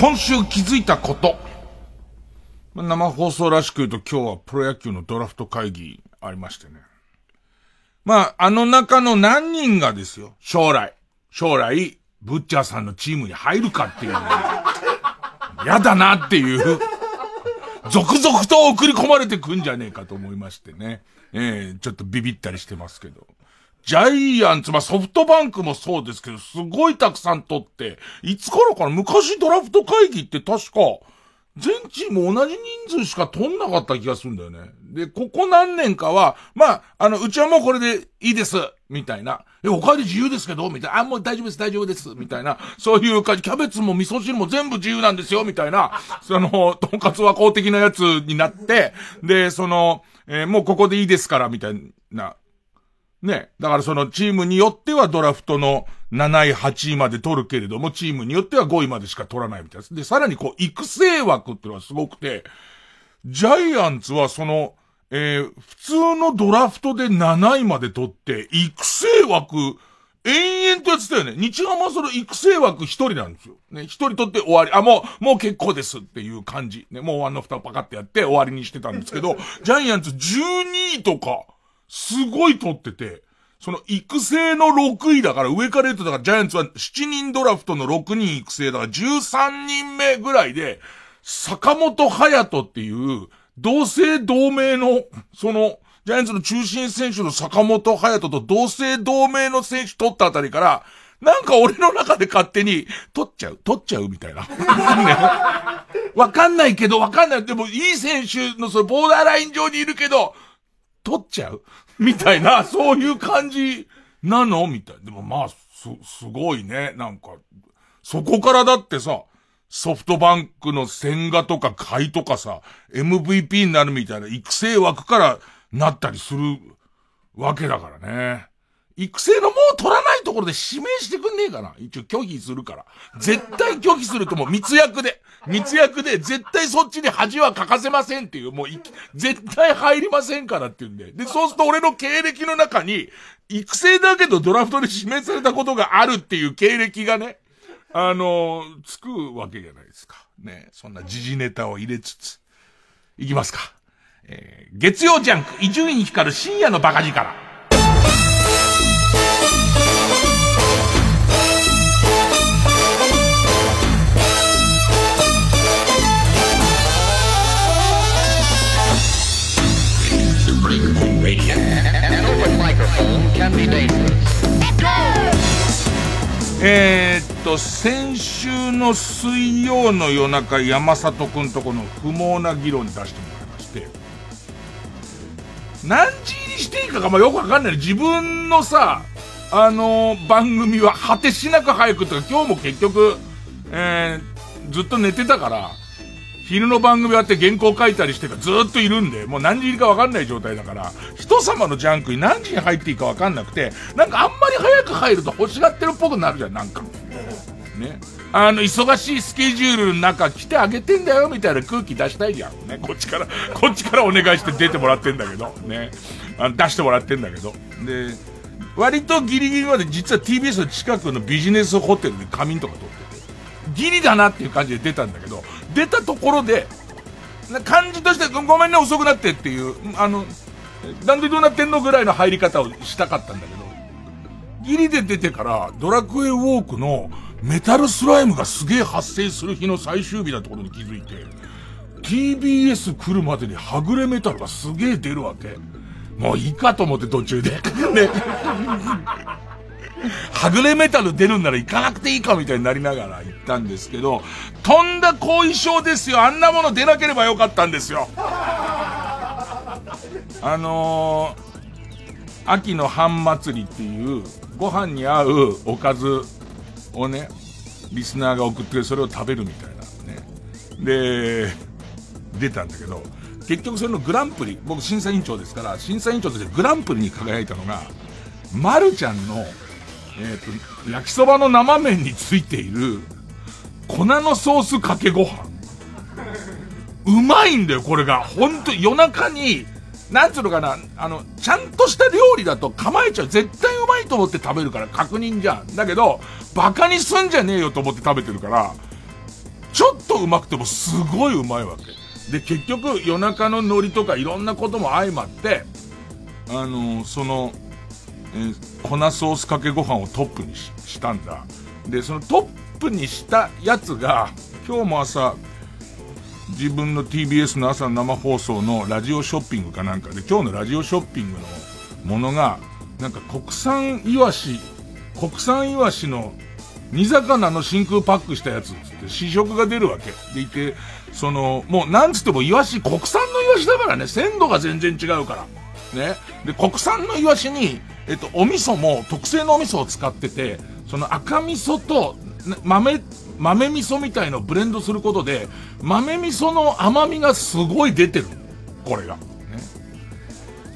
今週気づいたこと。生放送らしく言うと今日はプロ野球のドラフト会議ありましてね。まあ、あの中の何人がですよ、将来、将来、ブッチャーさんのチームに入るかっていうのやだなっていう、続々と送り込まれてくんじゃねえかと思いましてね。ええちょっとビビったりしてますけど。ジャイアンツ、まあ、ソフトバンクもそうですけど、すごいたくさん取って、いつからかな昔ドラフト会議って確か、全チーム同じ人数しか取んなかった気がするんだよね。で、ここ何年かは、まあ、あの、うちはもうこれでいいです、みたいな。え、おかわり自由ですけどみたいな。あ、もう大丈夫です、大丈夫です、みたいな。そういう感じ、キャベツも味噌汁も全部自由なんですよ、みたいな。その、とんかつは公的なやつになって、で、その、えーもうここでいいですから、みたいな。ね。だからそのチームによってはドラフトの7位、8位まで取るけれども、チームによっては5位までしか取らないみたいです。で、さらにこう、育成枠っていうのはすごくて、ジャイアンツはその、えー普通のドラフトで7位まで取って、育成枠、延々とやってたよね。日ハムはその育成枠一人なんですよ。ね、一人取って終わり。あ、もう、もう結構ですっていう感じ。ね、もうあの蓋パカってやって終わりにしてたんですけど、ジャイアンツ12位とか、すごい取ってて、その育成の6位だから、上から言うとだからジャイアンツは7人ドラフトの6人育成だから13人目ぐらいで、坂本隼人っていう、同姓同名の、その、ジャイアンツの中心選手の坂本隼人と同姓同名の選手取ったあたりから、なんか俺の中で勝手に、取っちゃう、取っちゃうみたいな。わかんないけど、わかんない。でも、いい選手のそのボーダーライン上にいるけど、取っちゃう？みたいな、そういう感じなの？みたいな。でもまあ、す、すごいね。なんか、そこからだってさ、ソフトバンクの千賀とか買いとかさ、MVP になるみたいな育成枠からなったりするわけだからね。育成のもう取らないところで指名してくんねえかな一応拒否するから。絶対拒否するともう密約で、密約で絶対そっちに恥はかかせませんっていう、もうい絶対入りませんからっていうんで。で、そうすると俺の経歴の中に、育成だけどドラフトで指名されたことがあるっていう経歴がね、あのつくわけじゃないですか。ね、そんな時事ネタを入れつつ。いきますか。えー月曜ジャンク、伊集院光る深夜のバカ力。えっと、先週の水曜の夜中、山里くんとこの不毛な議論に出してもらいまして、何時入りしていいかがまあよくわかんない。自分のさ、あの番組は果てしなく早くとか、今日も結局、えー、ずっと寝てたから、昼の番組終わって原稿書いたりしてからずーっといるんで、もう何時入りかわかんない状態だから、人様のジャンクに何時に入っていいかわかんなくて、なんかあんまり早く入ると欲しがってるっぽくなるじゃん、なんか。ね。あの、忙しいスケジュールの中来てあげてんだよ、みたいな空気出したいじゃん。ね。こっちから、こっちからお願いして出てもらってんだけど、ね。あの出してもらってんだけど。で、割とギリギリまで実は TBS の近くのビジネスホテルで仮眠とか取ってて、ギリだなっていう感じで出たんだけど、出たところで、な感じとして、ごめんね、遅くなってっていう、あの、なんでどうなってんのぐらいの入り方をしたかったんだけど、ギリで出てから、ドラクエウォークのメタルスライムがすげえ発生する日の最終日だってことに気づいて、TBS 来るまでにはぐれメタルがすげえ出るわけ。もういいかと思って途中で。ね。はぐれメタル出るんなら行かなくていいかみたいになりながら行ったんですけど、とんだ後遺症ですよ。あんなもの出なければよかったんですよ。あのー、秋の半祭りっていう、ご飯に合うおかずをね、リスナーが送ってそれを食べるみたいなね。で、出たんだけど、結局それのグランプリ、僕審査委員長ですから、審査委員長としてグランプリに輝いたのが、まるちゃんの、えっ、ー、と、焼きそばの生麺についている、粉のソースかけご飯。うまいんだよ、これが。ほんと、夜中に、なんつうのかな、あの、ちゃんとした料理だと構えちゃう。絶対うまいと思って食べるから確認じゃん。だけど、バカにすんじゃねえよと思って食べてるから、ちょっとうまくてもすごいうまいわけ。で、結局夜中の海苔とかいろんなことも相まって、あの、その、えー、粉ソースかけご飯をトップにしたんだ。で、そのトップにしたやつが、今日も朝、自分の TBS の朝の生放送のラジオショッピングかなんかで、今日のラジオショッピングのものが、なんか国産イワシ、国産イワシの煮魚の真空パックしたやつつって試食が出るわけ。でいて、その、もうなんつってもイワシ、国産のイワシだからね、鮮度が全然違うから。ね。で、国産のイワシに、えっと、お味噌も特製のお味噌を使ってて、その赤味噌と、豆、豆味噌みたいのをブレンドすることで、豆味噌の甘みがすごい出てる。これが。ね。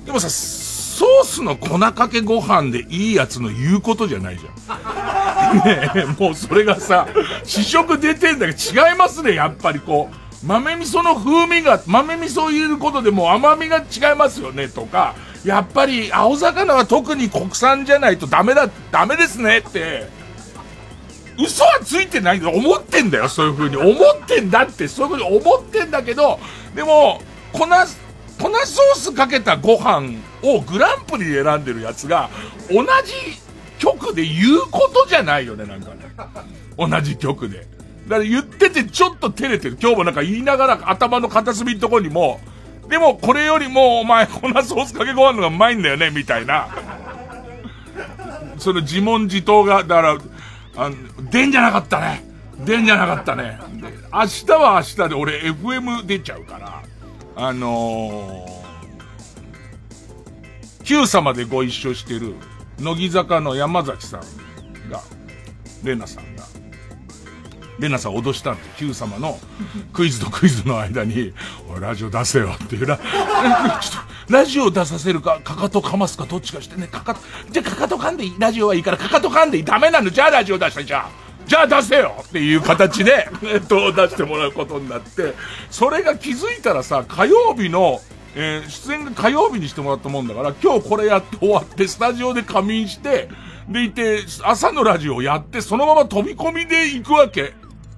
でもさ、ソースの粉かけご飯でいいやつの言うことじゃないじゃん。ねえ、もうそれがさ、試食出てんだけど違いますね、やっぱりこう。豆味噌の風味が、豆味噌を入れることでもう甘みが違いますよね、とか、やっぱり青魚は特に国産じゃないとダメだ、ダメですねって、嘘はついてないけど、思ってんだよ、そういう風に。思ってんだって、そういう風に思ってんだけど、でも、粉、粉ソースかけたご飯をグランプリで選んでるやつが、同じ曲で言うことじゃないよね、なんかね。同じ曲で。だから言っててちょっと照れてる。今日もなんか言いながら頭の片隅のとこにも、でもこれよりもお前粉ソースかけご飯のがうまいんだよね、みたいな。その自問自答が、だから、あ出んじゃなかったね。出んじゃなかったね。で明日は明日で俺 FM 出ちゃうから、あのー、Q 様でご一緒してる、乃木坂の山崎さんが、レナさんが、レナさん脅したんで、Q 様のクイズとクイズの間に、おい、ラジオ出せよっていうら、ちょっと、ラジオ出させるか、かかとかますか、どっちかしてね、かかと、じゃあかかと噛んでいい、ラジオはいいから、かかと噛んでいい、ダメなの、じゃあラジオ出したじゃあ。じゃあ出せよっていう形で、えっと、出してもらうことになって、それが気づいたらさ、火曜日の、えー、出演が火曜日にしてもらったもんだから、今日これやって終わって、スタジオで仮眠して、でいて、朝のラジオやって、そのまま飛び込みで行くわけ。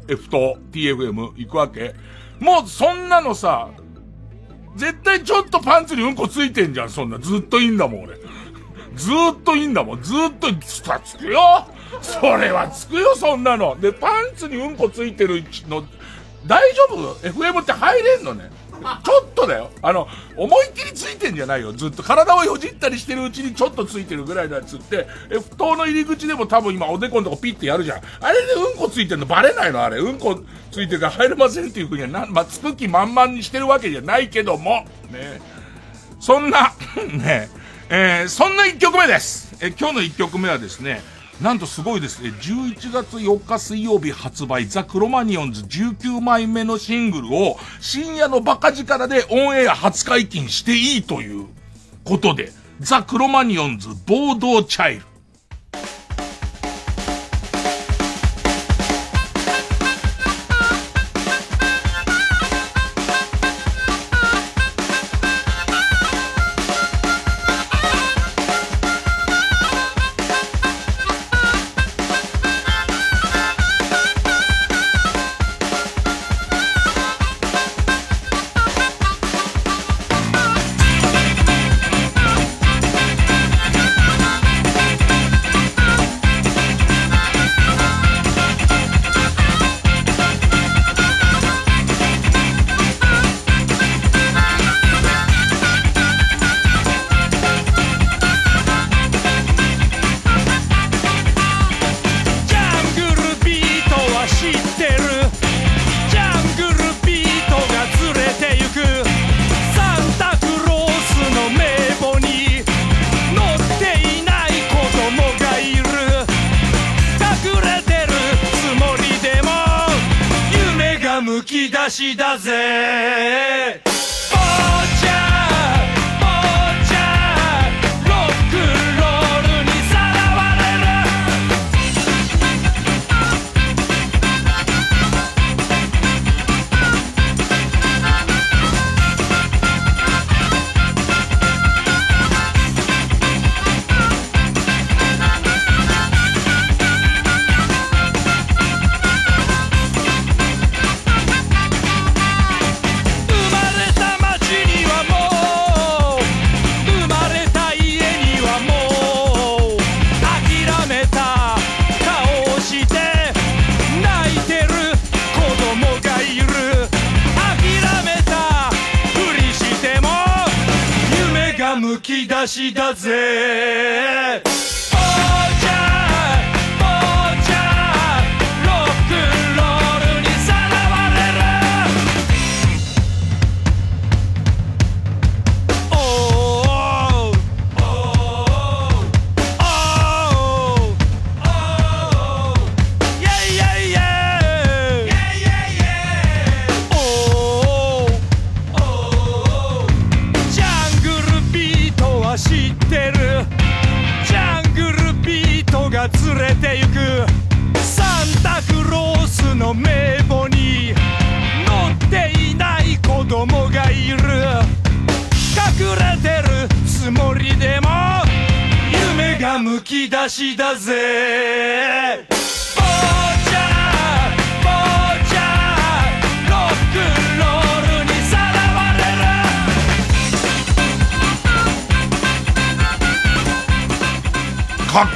F と TFM 行くわけ。もうそんなのさ、絶対ちょっとパンツにうんこついてんじゃん、そんな。ずっといいんだもん、俺。ずっといいんだもん。ずっと、つたつくよそれはつくよ、そんなの。で、パンツにうんこついてるの、大丈夫 ?FM って入れんのね。ちょっとだよ。あの、思いっきりついてんじゃないよ。ずっと体をよじったりしてるうちにちょっとついてるぐらいのやつって、え、布団の入り口でも多分今おでこのとこピッてやるじゃん。あれでうんこついてんのバレないの？あれ。うんこついてるから入れませんっていうふうにはな、まあ、つく気満々にしてるわけじゃないけども、ね。そんな、ね、えー、そんな一曲目です。え、今日の一曲目はですね、なんとすごいですね。11月4日水曜日発売、ザ・クロマニオンズ19枚目のシングルを深夜のバカ力でオンエア初解禁していいということで、ザ・クロマニオンズ暴動チャイル。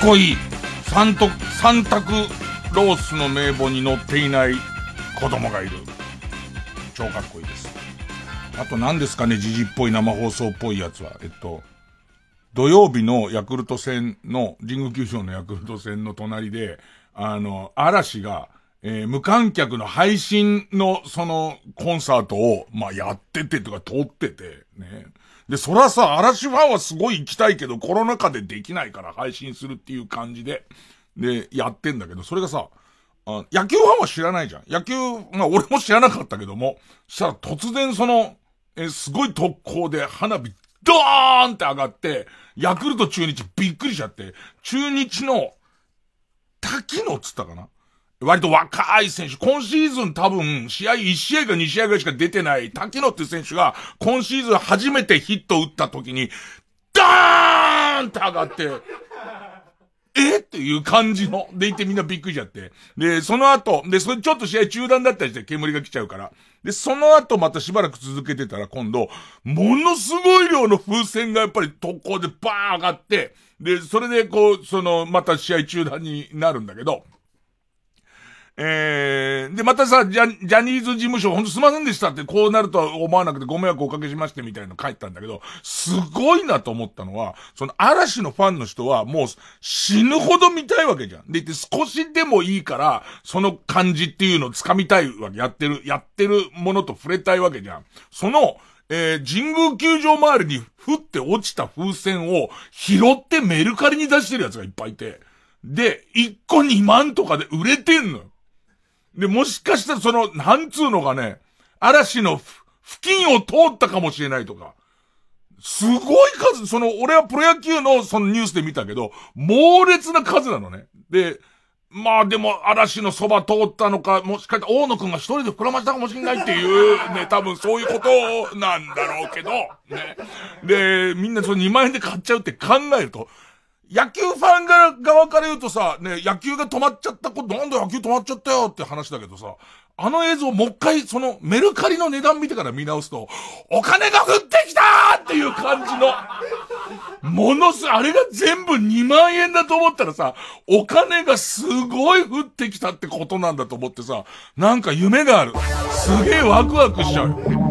こいい三択三択。ロースの名簿に載っていない。子供がいる。超かっこいいです。あと何ですかね。時事っぽい生放送っぽいやつは。えっと土曜日のヤクルト戦の、神宮球場のヤクルト戦の隣で、あの、嵐が、えー、無観客の配信の、その、コンサートを、まあ、やっててとか撮ってて、ね。で、そらさ、嵐ファンはすごい行きたいけど、コロナ禍でできないから配信するっていう感じで、で、やってんだけど、それがさ、あ野球ファンは知らないじゃん。野球、まあ俺も知らなかったけども、したら突然その、えすごい特攻で花火ドーンって上がって、ヤクルト中日びっくりしちゃって、中日の、滝野っつったかな割と若い選手、今シーズン多分、試合1試合か2試合ぐらいしか出てない、滝野っていう選手が、今シーズン初めてヒット打った時に、ダーンって上がって、え？っていう感じの、でいてみんなびっくりしちゃって。で、その後、で、それちょっと試合中断だったりして煙が来ちゃうから。で、その後またしばらく続けてたら今度、ものすごい量の風船がやっぱり特攻でバーン上がって、で、それでこう、その、また試合中断になるんだけど、えー、で、またさ、ジャ、ジャニーズ事務所、ほんとすいませんでしたって、こうなるとは思わなくてご迷惑おかけしましてみたいなの書いたんだけど、すごいなと思ったのは、その嵐のファンの人はもう死ぬほど見たいわけじゃん。で、少しでもいいから、その感じっていうのを掴みたいわけ、やってる、やってるものと触れたいわけじゃん。その、えー、神宮球場周りに降って落ちた風船を拾ってメルカリに出してるやつがいっぱいいて、で、1個2万とかで売れてんのよ。で、もしかしたらその、なんつうのがね、嵐の付近を通ったかもしれないとか。すごい数、その、俺はプロ野球のそのニュースで見たけど、猛烈な数なのね。で、まあでも、嵐のそば通ったのか、もしかしたら大野くんが一人で膨らましたかもしれないっていう、ね、多分そういうことなんだろうけど、ね。で、みんなその2万円で買っちゃうって考えると、野球ファン側から言うとさ、ね、野球が止まっちゃったこと、なんで野球止まっちゃったよって話だけどさ、あの映像もう一回、その、メルカリの値段見てから見直すと、お金が降ってきたーっていう感じの、ものす、あれが全部2万円だと思ったらさ、お金がすごい降ってきたってことなんだと思ってさ、なんか夢がある。すげえワクワクしちゃう。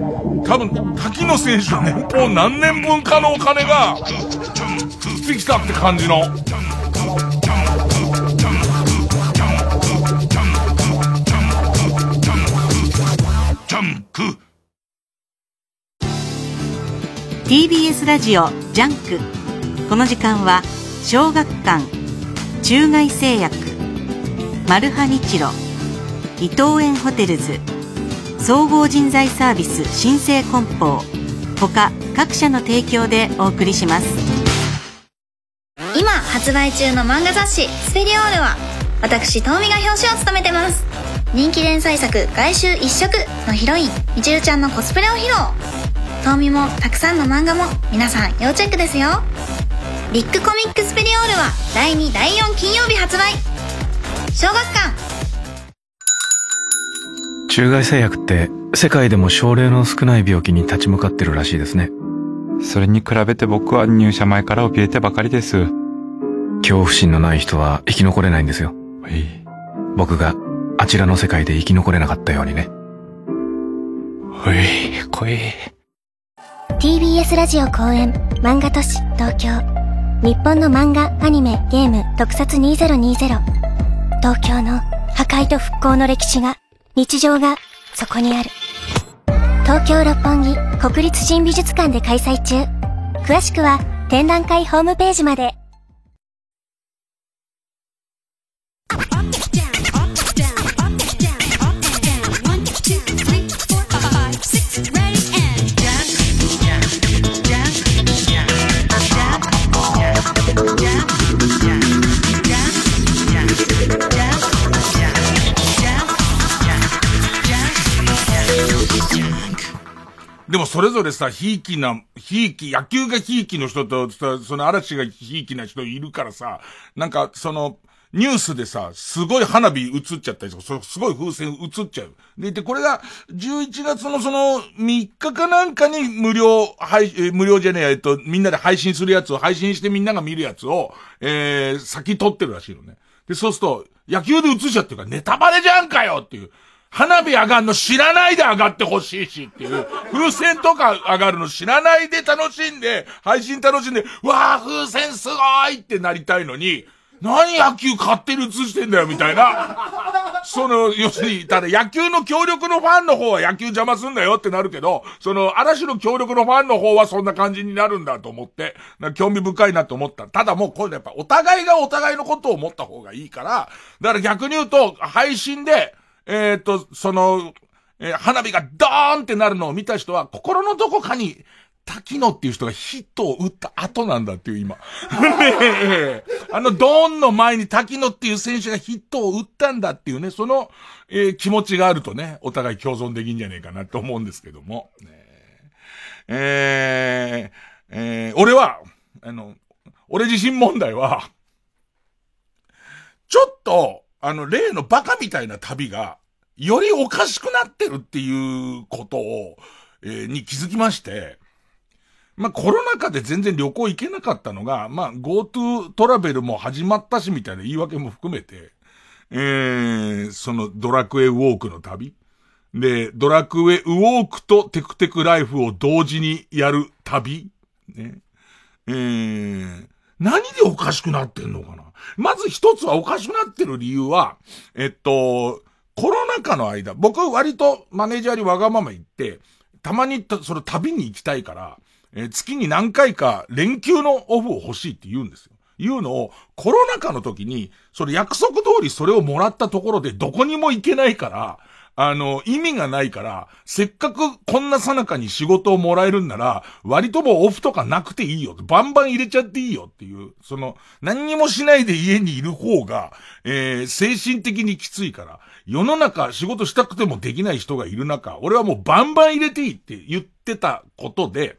多分、滝野選手の年俸何年分かのお金が、ってきたって感じの。TBS ラジオジャンクこの時間は小学館中外製薬マルハニチロ伊藤園ホテルズ総合人材サービス新生梱包。他各社の提供でお送りします。今発売中の漫画雑誌「スペリオール」は私トウミが表紙を務めてます。人気連載作「外周一色」のヒロインみちるちゃんのコスプレを披露。トウミもたくさんの漫画も皆さん要チェックですよ。ビッグコミックスペリオールは第2第4金曜日発売。小学館中外製薬って世界でも症例の少ない病気に立ち向かってるらしいですね。それに比べて僕は入社前から怯えてばかりです。恐怖心のない人は生き残れないんですよ。はい。僕があちらの世界で生き残れなかったようにね。はい怖い。TBS ラジオ公演漫画都市東京。日本の漫画アニメゲーム特撮2020東京の破壊と復興の歴史が日常がそこにある。東京六本木国立新美術館で開催中。詳しくは展覧会ホームページまで。でもそれぞれさ、ひいきな、ひいき、野球がひいきの人と、その嵐がひいきな人いるからさ、なんか、その、ニュースでさ、すごい花火映っちゃったりとか、すごい風船映っちゃう。で、で、これが、11月のその、3日かなんかに無料、配、無料じゃねえや、えっと、みんなで配信するやつを、配信してみんなが見るやつを、えー、先撮ってるらしいのね。で、そうすると、野球で映しちゃってるから、ネタバレじゃんかよっていう。花火上がるの知らないで上がってほしいしっていう、風船とか上がるの知らないで楽しんで、配信楽しんで、わあ、風船すごいってなりたいのに、何野球勝手に映してんだよ、みたいな。その、要するに、ただ野球の協力のファンの方は野球邪魔すんだよってなるけど、その、嵐の協力のファンの方はそんな感じになるんだと思って、興味深いなと思った。ただもうこれやっぱお互いがお互いのことを思った方がいいから、だから逆に言うと、配信で、えっ、と、その、えー、花火がドーンってなるのを見た人は、心のどこかに、滝野っていう人がヒットを打った後なんだっていう今。あのドーンの前に滝野っていう選手がヒットを打ったんだっていうね、その、えー、気持ちがあるとね、お互い共存できんじゃねえかなと思うんですけども。ね、えー、えー、俺は、あの、俺自身問題は、ちょっと、あの、例のバカみたいな旅が、よりおかしくなってるっていうことを、えー、に気づきまして、まあ、コロナ禍で全然旅行行けなかったのが、まあ、GoTo トラベルも始まったしみたいな言い訳も含めて、えー、そのドラクエウォークの旅。で、ドラクエウォークとテクテクライフを同時にやる旅。ね。えー、何でおかしくなってんのかなまず一つはおかしくなってる理由は、えっと、コロナ禍の間、僕は割とマネージャーにわがまま言って、たまにその旅に行きたいから、えー、月に何回か連休のオフを欲しいって言うんですよ。言うのを、コロナ禍の時に、その約束通りそれをもらったところでどこにも行けないから、あの、意味がないから、せっかくこんなさなかに仕事をもらえるんなら、割ともオフとかなくていいよ。バンバン入れちゃっていいよっていう、その、何にもしないで家にいる方が、えー、精神的にきついから、世の中仕事したくてもできない人がいる中、俺はもうバンバン入れていいって言ってたことで、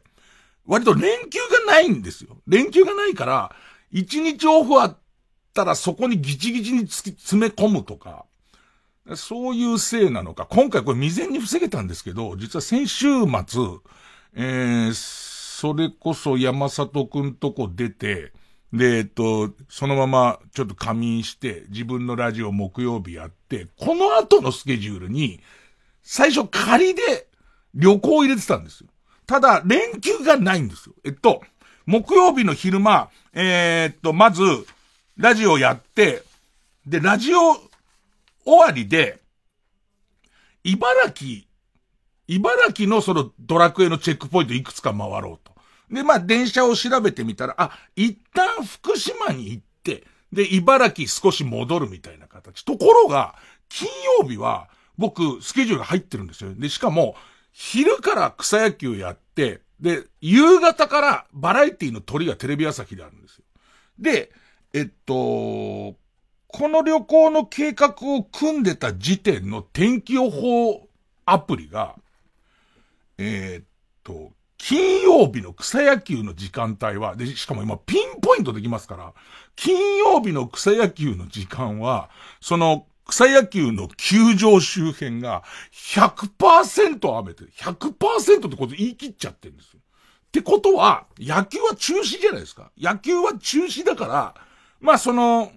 割と連休がないんですよ。連休がないから、一日オフあったらそこにギチギチに詰め込むとか、そういうせいなのか、今回これ未然に防げたんですけど、実は先週末、えー、それこそ山里くんとこ出て、で、えっと、そのままちょっと仮眠して、自分のラジオ木曜日やって、この後のスケジュールに、最初仮で旅行を入れてたんですよ。ただ、連休がないんですよ。えっと、木曜日の昼間、えー、っと、まず、ラジオやって、で、ラジオ終わりで、茨城、茨城のそのドラクエのチェックポイントいくつか回ろうと。で、まあ、電車を調べてみたら、あ、一旦福島に行って、で、茨城少し戻るみたいな形。ところが、金曜日は、僕、スケジュールが入ってるんですよ。で、しかも、昼から草野球やって、で、夕方からバラエティの鳥がテレビ朝日であるんですよ。で、えっと、この旅行の計画を組んでた時点の天気予報アプリが、えー、っと、金曜日の草野球の時間帯は、で、しかも今ピンポイントできますから、金曜日の草野球の時間は、その草野球の球場周辺が100%雨で、100%ってこと言い切っちゃってるんですよ。ってことは、野球は中止じゃないですか。野球は中止だから、まあその、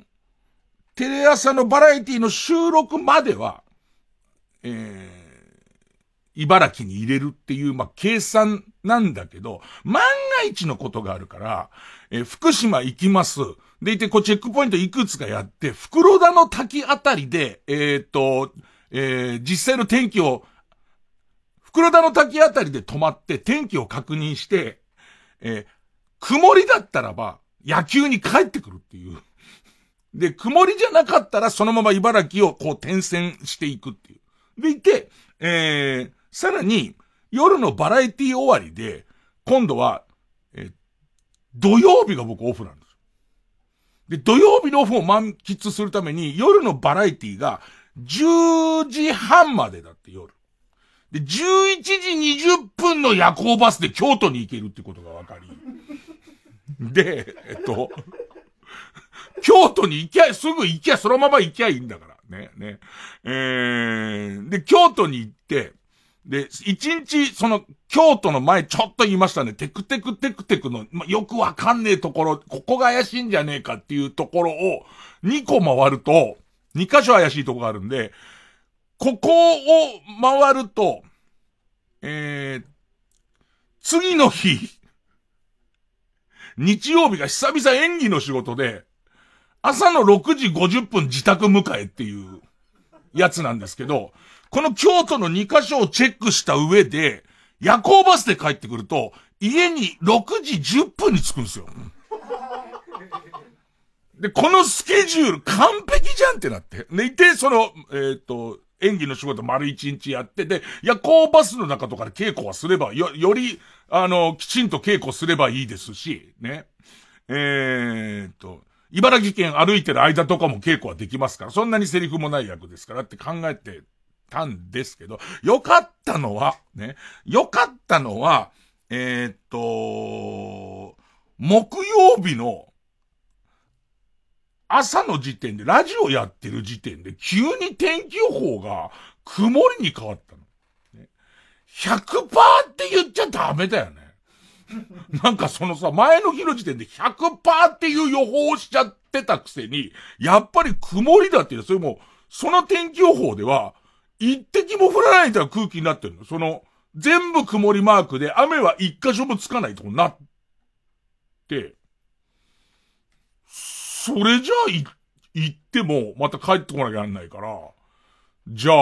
テレ朝のバラエティの収録までは、えー、茨城に入れるっていう、まあ、計算なんだけど、万が一のことがあるから、えー、福島行きます。でいて、こう、チェックポイントいくつかやって、袋田の滝あたりで、えっ、と、えー、実際の天気を、袋田の滝あたりで止まって天気を確認して、えー、曇りだったらば、野球に帰ってくるっていう。で、曇りじゃなかったらそのまま茨城をこう転戦していくっていう。でいて、えー、さらに、夜のバラエティ終わりで、今度は、え、土曜日が僕オフなんです。で、土曜日のオフを満喫するために、夜のバラエティが10時半までだって夜。で、11時20分の夜行バスで京都に行けるってことが分かり。で、えっと、京都に行きゃ、すぐ行きゃ、そのまま行きゃいいんだから。ね、ね。えー、で、京都に行って、で、一日、その、京都の前ちょっと言いましたね。テクテクテクテクの、まよくわかんねえところ、ここが怪しいんじゃねえかっていうところを、2個回ると、2箇所怪しいとこがあるんで、ここを回ると、えー、次の日、日曜日が久々演技の仕事で、朝の6時50分自宅迎えっていうやつなんですけど、この京都の2カ所をチェックした上で、夜行バスで帰ってくると、家に6時10分に着くんですよ。で、このスケジュール完璧じゃんってなって。で、いて、その、えっ、ー、と、演技の仕事丸一日やって、で、夜行バスの中とかで稽古はすれば、よ、より、あの、きちんと稽古すればいいですし、ね。えー、と、茨城県歩いてる間とかも稽古はできますから、そんなにセリフもない役ですからって考えてたんですけど、よかったのは、ね、よかったのは、えー、っと、木曜日の朝の時点で、ラジオやってる時点で、急に天気予報が曇りに変わったの。100%って言っちゃダメだよね。なんかそのさ、前の日の時点で100%っていう予報をしちゃってたくせに、やっぱり曇りだっていう、それも、その天気予報では、一滴も降らないみたい空気になってるの。その、全部曇りマークで雨は一箇所もつかないとなって、それじゃあ、行ってもまた帰ってこなきゃなんないから、じゃあ、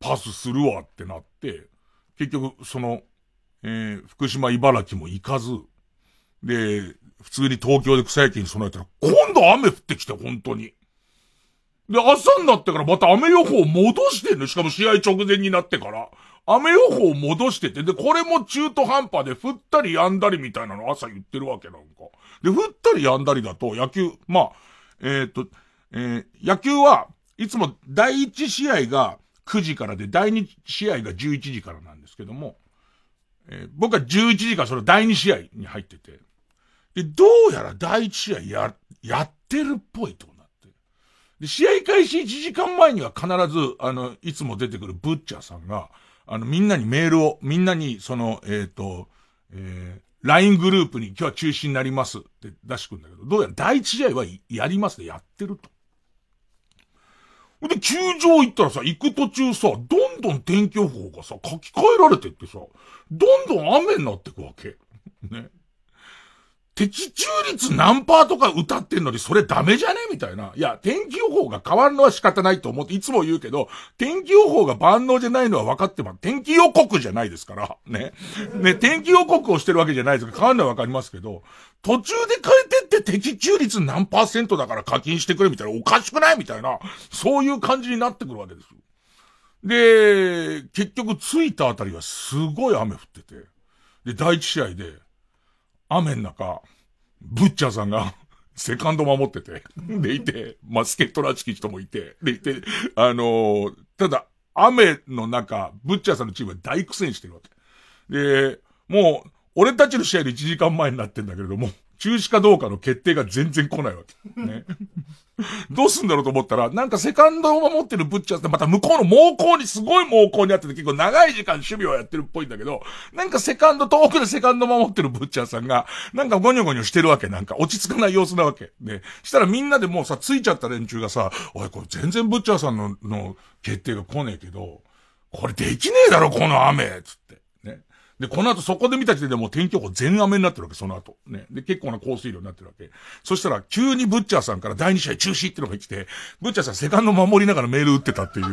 パスするわってなって、結局、その、えー、福島、茨城も行かず、で、普通に東京で草野球に備えたら、今度雨降ってきて、本当に。で、朝になってからまた雨予報戻してんのしかも試合直前になってから。雨予報戻してて、で、これも中途半端で降ったり止んだりみたいなの朝言ってるわけなんか。で、降ったり止んだりだと野球、まあ、えっ、と、えー、野球はいつも第1試合が9時からで、第2試合が11時からなんですけども、えー、僕は11時からその第2試合に入ってて、で、どうやら第1試合や、やってるっぽいとなって。で、試合開始1時間前には必ず、あの、いつも出てくるブッチャーさんが、あの、みんなにメールを、みんなに、その、えっ、ー、と、えー、LINE グループに今日は中止になりますって出してくんだけど、どうやら第一試合はやりますでやってると。で、球場行ったらさ、行く途中さ、どんどん天気予報がさ、書き換えられてってさ、どんどん雨になってくわけ。ね。的中率何パーとか歌ってんのにそれダメじゃね？みたいな。いや、天気予報が変わるのは仕方ないと思っていつも言うけど、天気予報が万能じゃないのは分かってます。天気予告じゃないですから。ね。ね、天気予告をしてるわけじゃないですから変わるのは分かりますけど、途中で変えてって的中率何パーセントだから課金してくれみたいなおかしくない？みたいな、そういう感じになってくるわけですよ。で、結局着いたあたりがすごい雨降ってて。で、第一試合で、雨の中、ブッチャーさんがセカンド守ってて、でいて、まあ、スケットらしき人もいて、でいて、あのー、ただ、雨の中、ブッチャーさんのチームは大苦戦してるわけ。で、もう、俺たちの試合で1時間前になってんだけれども、中止かどうかの決定が全然来ないわけ。ね。どうすんだろうと思ったら、なんかセカンドを守ってるブッチャーってまた向こうの猛攻にすごい猛攻にあってて結構長い時間守備をやってるっぽいんだけど、なんかセカンド、遠くでセカンド守ってるブッチャーさんが、なんかゴニョゴニョしてるわけ。なんか落ち着かない様子なわけ。ね。したらみんなでもうさ、ついちゃった連中がさ、おい、これ全然ブッチャーさんの、の決定が来ねえけど、これできねえだろ、この雨つって。で、この後そこで見た時点でもう天気予報全雨になってるわけ、その後。ね。で、結構な降水量になってるわけ。そしたら、急にブッチャーさんから第2試合中止ってのが来て、ブッチャーさんセカンド守りながらメール打ってたっていう。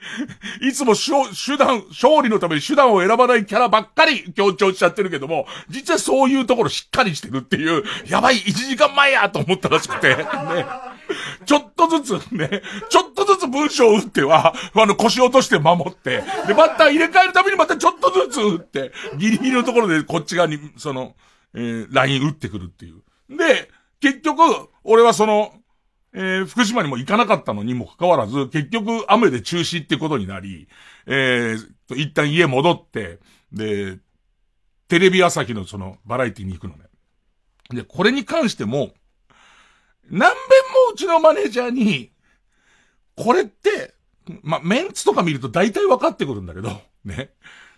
いつも手段、勝利のために手段を選ばないキャラばっかり強調しちゃってるけども、実はそういうところしっかりしてるっていう、やばい、1時間前やと思ったらしくて、ね。ちょっとずつね、ちょっずつ文章を打っては、あの腰落として守って、で、バッター入れ替えるためにまたちょっとずつ打って、ギリギリのところでこっち側に、その、えー、ライン打ってくるっていう。で、結局、俺はその、えー、福島にも行かなかったのにもかかわらず、結局雨で中止ってことになり、えー、一旦家戻って、で、テレビ朝日のそのバラエティに行くのね。で、これに関しても、何遍もうちのマネージャーに、これって、まメンツとか見ると大体分かってくるんだけど、ね。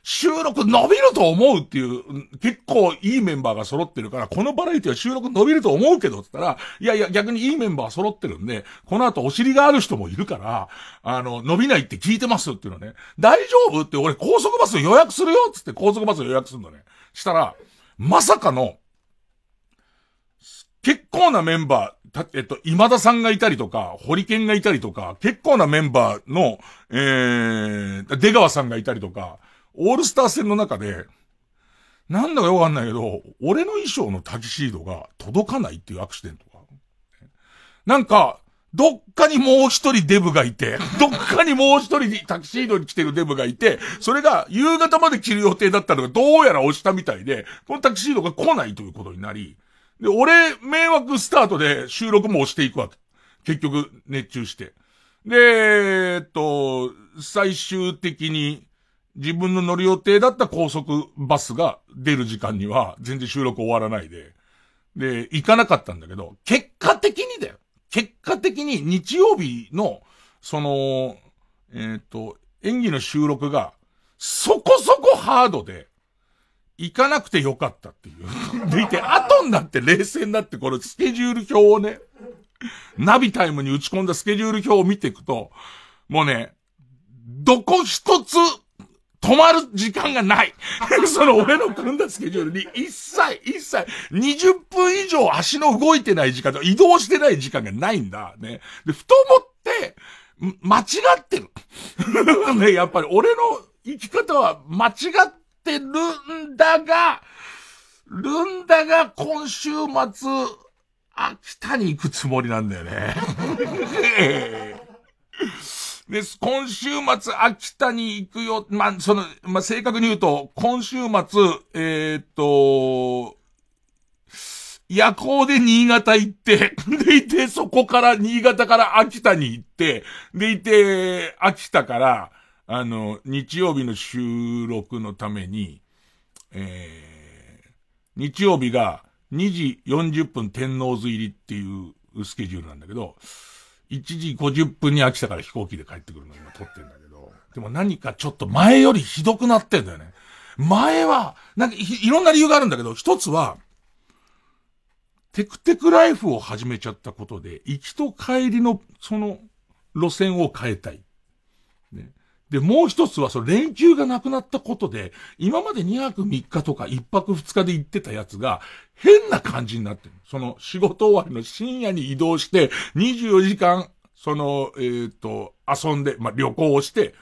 収録伸びると思うっていう、結構いいメンバーが揃ってるから、このバラエティは収録伸びると思うけど、って言ったら、いやいや、逆にいいメンバー揃ってるんで、この後お尻がある人もいるから、あの、伸びないって聞いてますっていうのね。大丈夫って俺高速バス予約するよっつって高速バス予約するのね。したら、まさかの、結構なメンバー、た、えっと、今田さんがいたりとか、堀健がいたりとか、結構なメンバーの、えー、出川さんがいたりとか、オールスター戦の中で、なんだかよくわかんないけど、俺の衣装のタキシードが届かないっていうアクシデントが。なんか、どっかにもう一人デブがいて、どっかにもう一人タキシードに来てるデブがいて、それが夕方まで着る予定だったのがどうやら押したみたいで、このタキシードが来ないということになり、で、俺、迷惑スタートで収録も押していくわけ。結局、熱中して。で、えっと、最終的に、自分の乗る予定だった高速バスが出る時間には全然収録終わらないで、で、行かなかったんだけど、結果的にだよ。結果的に日曜日の、その、えっ、と、演技の収録が、そこそこハードで、行かなくてよかったっていう。でいて、後になって冷静になってこのスケジュール表をね、ナビタイムに打ち込んだスケジュール表を見ていくと、もうね、どこ一つ止まる時間がない。その俺の組んだスケジュールに一切、一切、20分以上足の動いてない時間と移動してない時間がないんだ。ね。で、ふと思って、間違ってる。ね、やっぱり俺の生き方は間違っってるんだが、るんだが、今週末、秋田に行くつもりなんだよね。です。今週末、秋田に行くよ。まあ、その、まあ、正確に言うと、今週末、えー、っと、夜行で新潟行って、でいて、そこから新潟から秋田に行って、でいて、秋田から、あの、日曜日の収録のために、えー、日曜日が2時40分天王洲入りっていうスケジュールなんだけど、1時50分に秋田から飛行機で帰ってくるのを今撮ってんだけど、でも何かちょっと前よりひどくなってんだよね。前は、なんかいろんな理由があるんだけど、一つは、テクテクライフを始めちゃったことで、行きと帰りの、その、路線を変えたい。で、もう一つは、その連休がなくなったことで、今まで2泊3日とか1泊2日で行ってたやつが、変な感じになってる。その仕事終わりの深夜に移動して、24時間、その、えっ、ー、と、遊んで、まあ、旅行をして、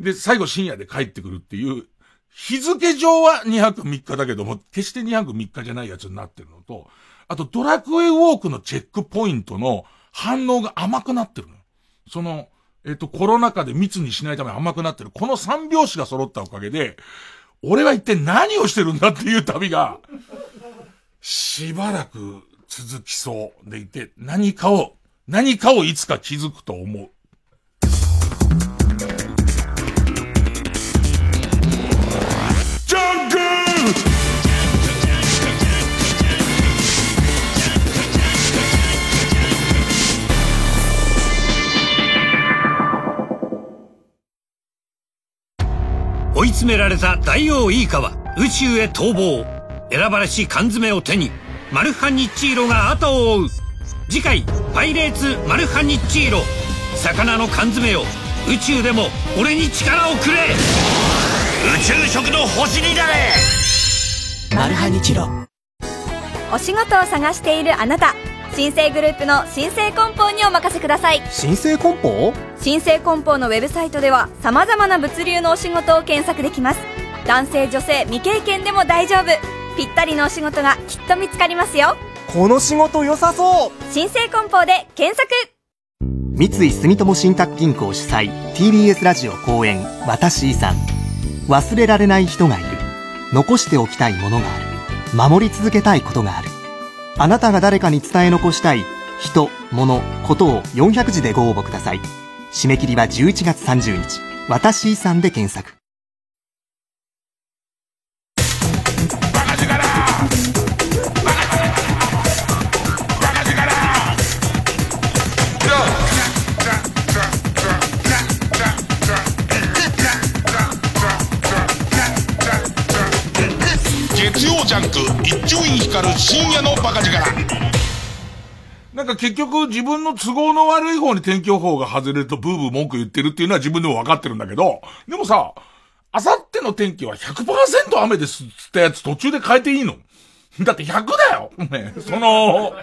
で、最後深夜で帰ってくるっていう、日付上は2泊3日だけども、決して2泊3日じゃないやつになってるのと、あとドラクエウォークのチェックポイントの反応が甘くなってるの。その、えっ、と、コロナ禍で密にしないため甘くなってる。この三拍子が揃ったおかげで、俺は一体何をしてるんだっていう旅が、しばらく続きそうでいて、何かを、何かをいつか気づくと思う。詰められた大王イーカは宇宙へ逃亡。選ばれし缶詰を手にマルハニッチーロが後を追う。次回「パイレーツマルハニッチーロ」魚の缶詰を宇宙でも俺に力をくれ。宇宙食の星になれ。マルハニチロ。お仕事を探しているあなた新生グループの新生梱包にお任せください。新生梱包？新生梱包のウェブサイトでは様々な物流のお仕事を検索できます。男性女性未経験でも大丈夫。ぴったりのお仕事がきっと見つかりますよ。この仕事良さそう！新生梱包で検索。三井住友信託銀行主催 TBS ラジオ公演「私遺産」忘れられない人がいる。残しておきたいものがある。守り続けたいことがあるあなたが誰かに伝え残したい人、物、ことを400字でご応募ください。締め切りは11月30日。私遺産で検索。ジャンク一丁院光る深夜のバカ力。なんか結局自分の都合の悪い方に天気予報が外れるとブーブー文句言ってるっていうのは自分でも分かってるんだけど、でもさ、あさっての天気は100%雨ですっつったやつ途中で変えていいの？だって100だよね、その、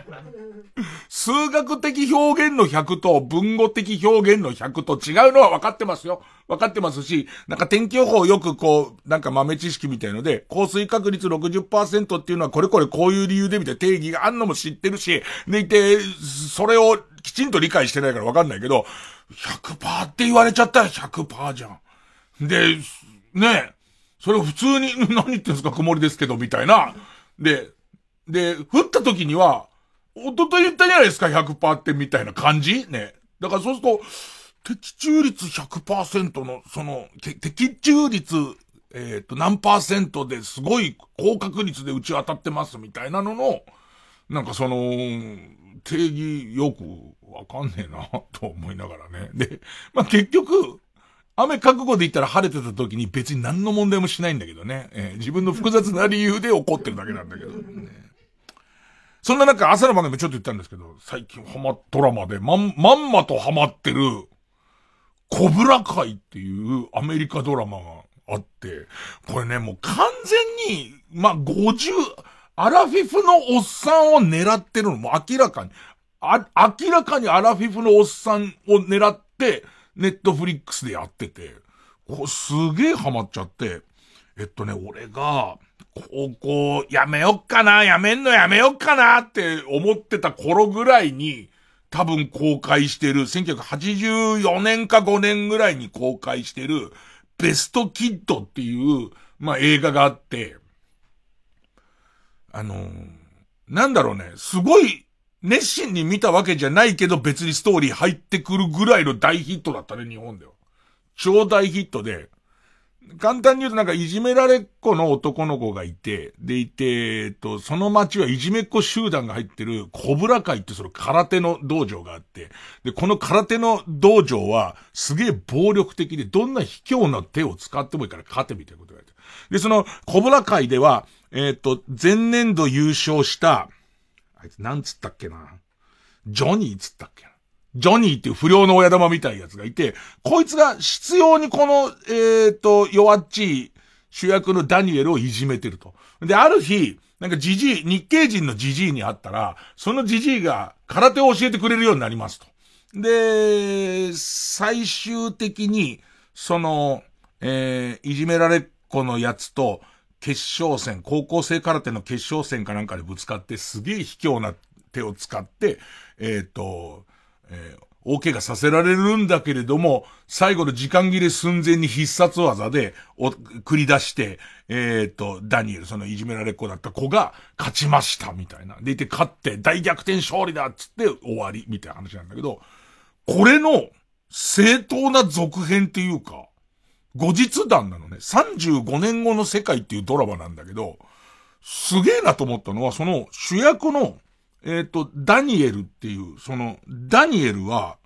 数学的表現の100と文語的表現の100と違うのは分かってますよ。分かってますし、なんか天気予報よくこう、なんか豆知識みたいので、降水確率60%っていうのはこれこれこういう理由でみたいな定義があんのも知ってるし、でいて、それをきちんと理解してないから分かんないけど、100%って言われちゃったら100%じゃん。で、ねそれを普通に、何言ってんですか曇りですけど、みたいな。で、で、降った時には、おととい言ったじゃないですか、100%ってみたいな感じ？ね。だからそうすると、的中率100%の、その、的中率、えっ、ー、と、何パーセントですごい高確率で打ち当たってますみたいなのの、なんかその、定義よくわかんねえな、と思いながらね。で、まあ、結局、雨覚悟で言ったら晴れてた時に別に何の問題もしないんだけどね。えー、自分の複雑な理由で怒ってるだけなんだけど、ね。そんな中、朝の番組ちょっと言ったんですけど、最近ハマ、ドラマでまん、まんまとハマってる、コブラ会っていうアメリカドラマがあって、これね、もう完全に、まあ、50、アラフィフのおっさんを狙ってるのも明らかに、あ、明らかにアラフィフのおっさんを狙って、ネットフリックスでやってて、こすげえハマっちゃって、えっとね、俺が、高校やめよっかな、やめんのやめよっかなって思ってた頃ぐらいに、多分公開してる、1984年か5年ぐらいに公開してる、ベストキッドっていう、まあ、映画があって、あのー、なんだろうね、すごい熱心に見たわけじゃないけど別にストーリー入ってくるぐらいの大ヒットだったね、日本では。超大ヒットで、簡単に言うとなんかいじめられっ子の男の子がいて、でいて、えっと、その町はいじめっ子集団が入ってるコブラ会ってその空手の道場があって、で、この空手の道場はすげえ暴力的でどんな卑怯な手を使ってもいいから勝てみたいなことが言われて。で、そのコブラ会では、えっと、前年度優勝した、あいつなんつったっけな。ジョニーつったっけな。ジョニーっていう不良の親玉みたいなやつがいて、こいつが必要にこの、えっ、ー、と、弱っちい主役のダニエルをいじめてると。で、ある日、なんかじじい、日系人のじじいに会ったら、そのじじいが空手を教えてくれるようになりますと。で、最終的に、その、えー、いじめられっ子のやつと、決勝戦、高校生空手の決勝戦かなんかでぶつかって、すげえ卑怯な手を使って、えっ、ー、と、えー、大怪我させられるんだけれども、最後の時間切れ寸前に必殺技で、お、繰り出して、えっ、ー、と、ダニエル、そのいじめられっ子だった子が勝ちました、みたいな。でいて、勝って大逆転勝利だっつって終わり、みたいな話なんだけど、これの正当な続編っていうか、後日談なのね。35年後の世界っていうドラマなんだけど、すげえなと思ったのは、その主役のえっ、ー、と、ダニエルっていう、その、ダニエルは、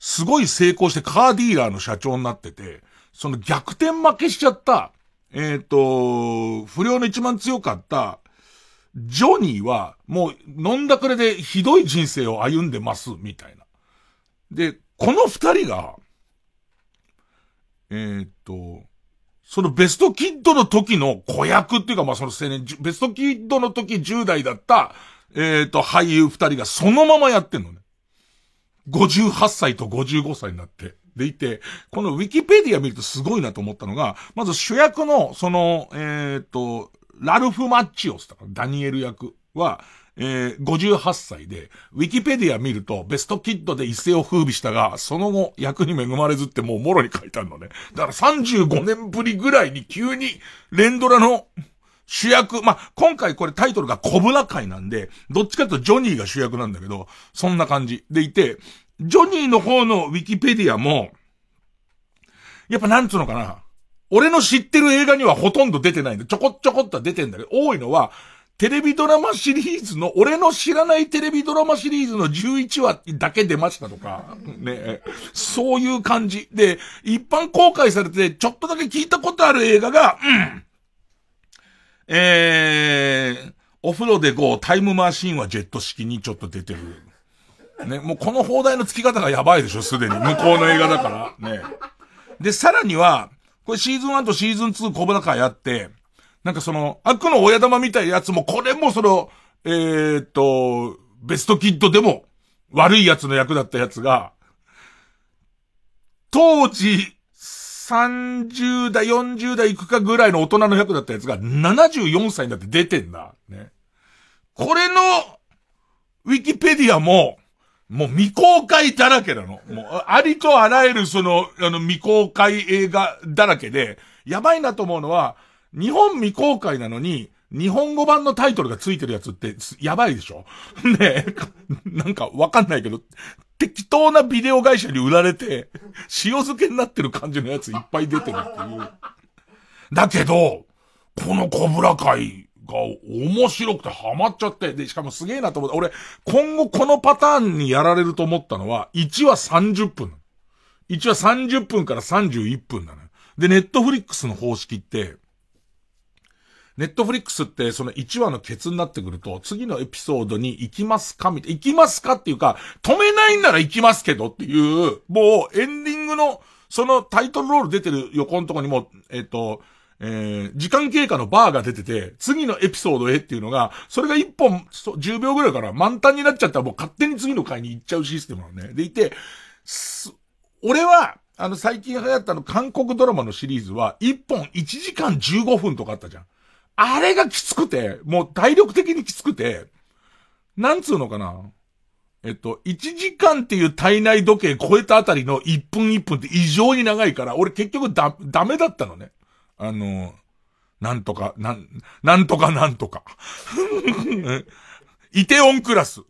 すごい成功してカーディーラーの社長になってて、その逆転負けしちゃった、えっ、ー、と、不良の一番強かった、ジョニーは、もう、飲んだくれでひどい人生を歩んでます、みたいな。で、この二人が、えっ、と、そのベストキッドの時の子役っていうか、まあその青年、ベストキッドの時10代だった、えっ、と、俳優二人がそのままやってんのね。58歳と55歳になって。でいて、このウィキペディア見るとすごいなと思ったのが、まず主役の、その、えっ、と、ラルフ・マッチオスとか、ダニエル役は、えー、58歳で、ウィキペディア見ると、ベストキッドで一世を風靡したが、その後、役に恵まれずってもうもろに書いてあるのね。だから35年ぶりぐらいに急に、連ドラの、主役、まあ、今回これタイトルがコブラ会なんで、どっちかというとジョニーが主役なんだけど、そんな感じでいて、ジョニーの方のウィキペディアも、やっぱなんつうのかな。俺の知ってる映画にはほとんど出てないんで、ちょこちょこっとは出てんだけど、多いのは、テレビドラマシリーズの、俺の知らないテレビドラマシリーズの11話だけ出ましたとか、ね、そういう感じ。で、一般公開されて、ちょっとだけ聞いたことある映画が、うん、えー、お風呂でこう、タイムマシンはジェット式にちょっと出てる。ね、もうこの放題の付き方がやばいでしょ、すでに。向こうの映画だから。ね。で、さらには、これシーズン1とシーズン2コブラ会あって、なんかその、悪の親玉みたいなやつも、これもその、えー、っと、ベストキッドでも、悪いやつの役だったやつが、当時、30代、40代行くかぐらいの大人の役だったやつが74歳になって出てんだ。ね。これの、ウィキペディアも、もう未公開だらけなの。もう、ありとあらゆるその、あの未公開映画だらけで、やばいなと思うのは、日本未公開なのに、日本語版のタイトルがついてるやつって、やばいでしょ？ねなんかわかんないけど、適当なビデオ会社に売られて、塩漬けになってる感じのやついっぱい出てるっていう。だけど、このコブラ会が面白くてハマっちゃって、で、しかもすげえなと思って、俺、今後このパターンにやられると思ったのは、1話30分。1話30分から31分なのよ。で、ネットフリックスの方式って、ネットフリックスってその1話のケツになってくると、次のエピソードに行きますかみたいな、行きますかっていうか、止めないんなら行きますけどっていう、もうエンディングの、そのタイトルロール出てる横のとこにも、えっ、と、えー、時間経過のバーが出てて、次のエピソードへっていうのが、それが1本、10秒ぐらいから満タンになっちゃったらもう勝手に次の回に行っちゃうシステムなのね。でいて、俺は、あの最近流行ったの韓国ドラマのシリーズは、1本1時間15分とかあったじゃん。あれがきつくて、もう体力的にきつくて、なんつうのかな。えっと、1時間っていう体内時計超えたあたりの1分1分って異常に長いから、俺結局だ、ダメだったのね。あの、なんとか、なん、なんとかなんとか。イテオンクラス。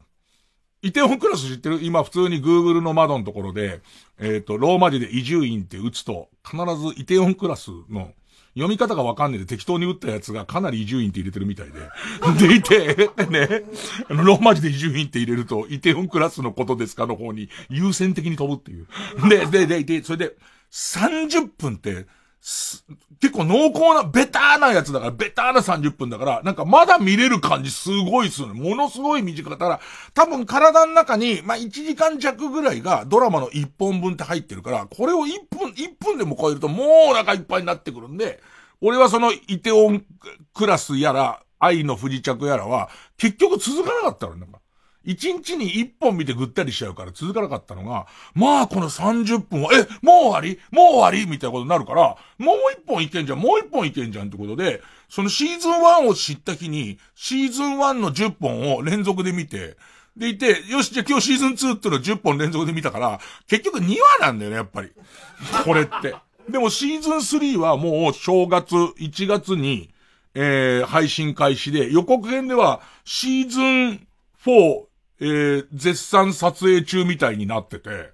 イテオンクラス知ってる？今普通に Google の窓のところで、えっ、ー、と、ローマ字で移住院って打つと、必ずイテオンクラスの読み方がわかんねえで適当に打ったやつがかなり移住院って入れてるみたいで。でいて、ね、ローマ字で移住院って入れると、イテウンクラスのことですかの方に優先的に飛ぶっていう。で、で、で、で、それで、30分って、結構濃厚な、ベターなやつだから、ベターな30分だから、なんかまだ見れる感じすごいっすね。ものすごい短かったら、多分体の中に、まあ、1時間弱ぐらいがドラマの1本分って入ってるから、これを1分、1分でも超えるともうお腹いっぱいになってくるんで、俺はそのイテオンクラスやら、愛の不時着やらは、結局続かなかったの、なんか。一日に一本見てぐったりしちゃうから続かなかったのが、まあこの30分は、え、もう終わり？もう終わり？みたいなことになるから、もう一本いけんじゃん、もう一本いけんじゃんってことで、そのシーズン1を知った日に、シーズン1の10本を連続で見て、でいて、よし、じゃあ今日シーズン2っていうのを10本連続で見たから、結局2話なんだよね、やっぱり。これって。でもシーズン3はもう正月1月に、えー、配信開始で、予告編ではシーズン4、えー、絶賛撮影中みたいになってて、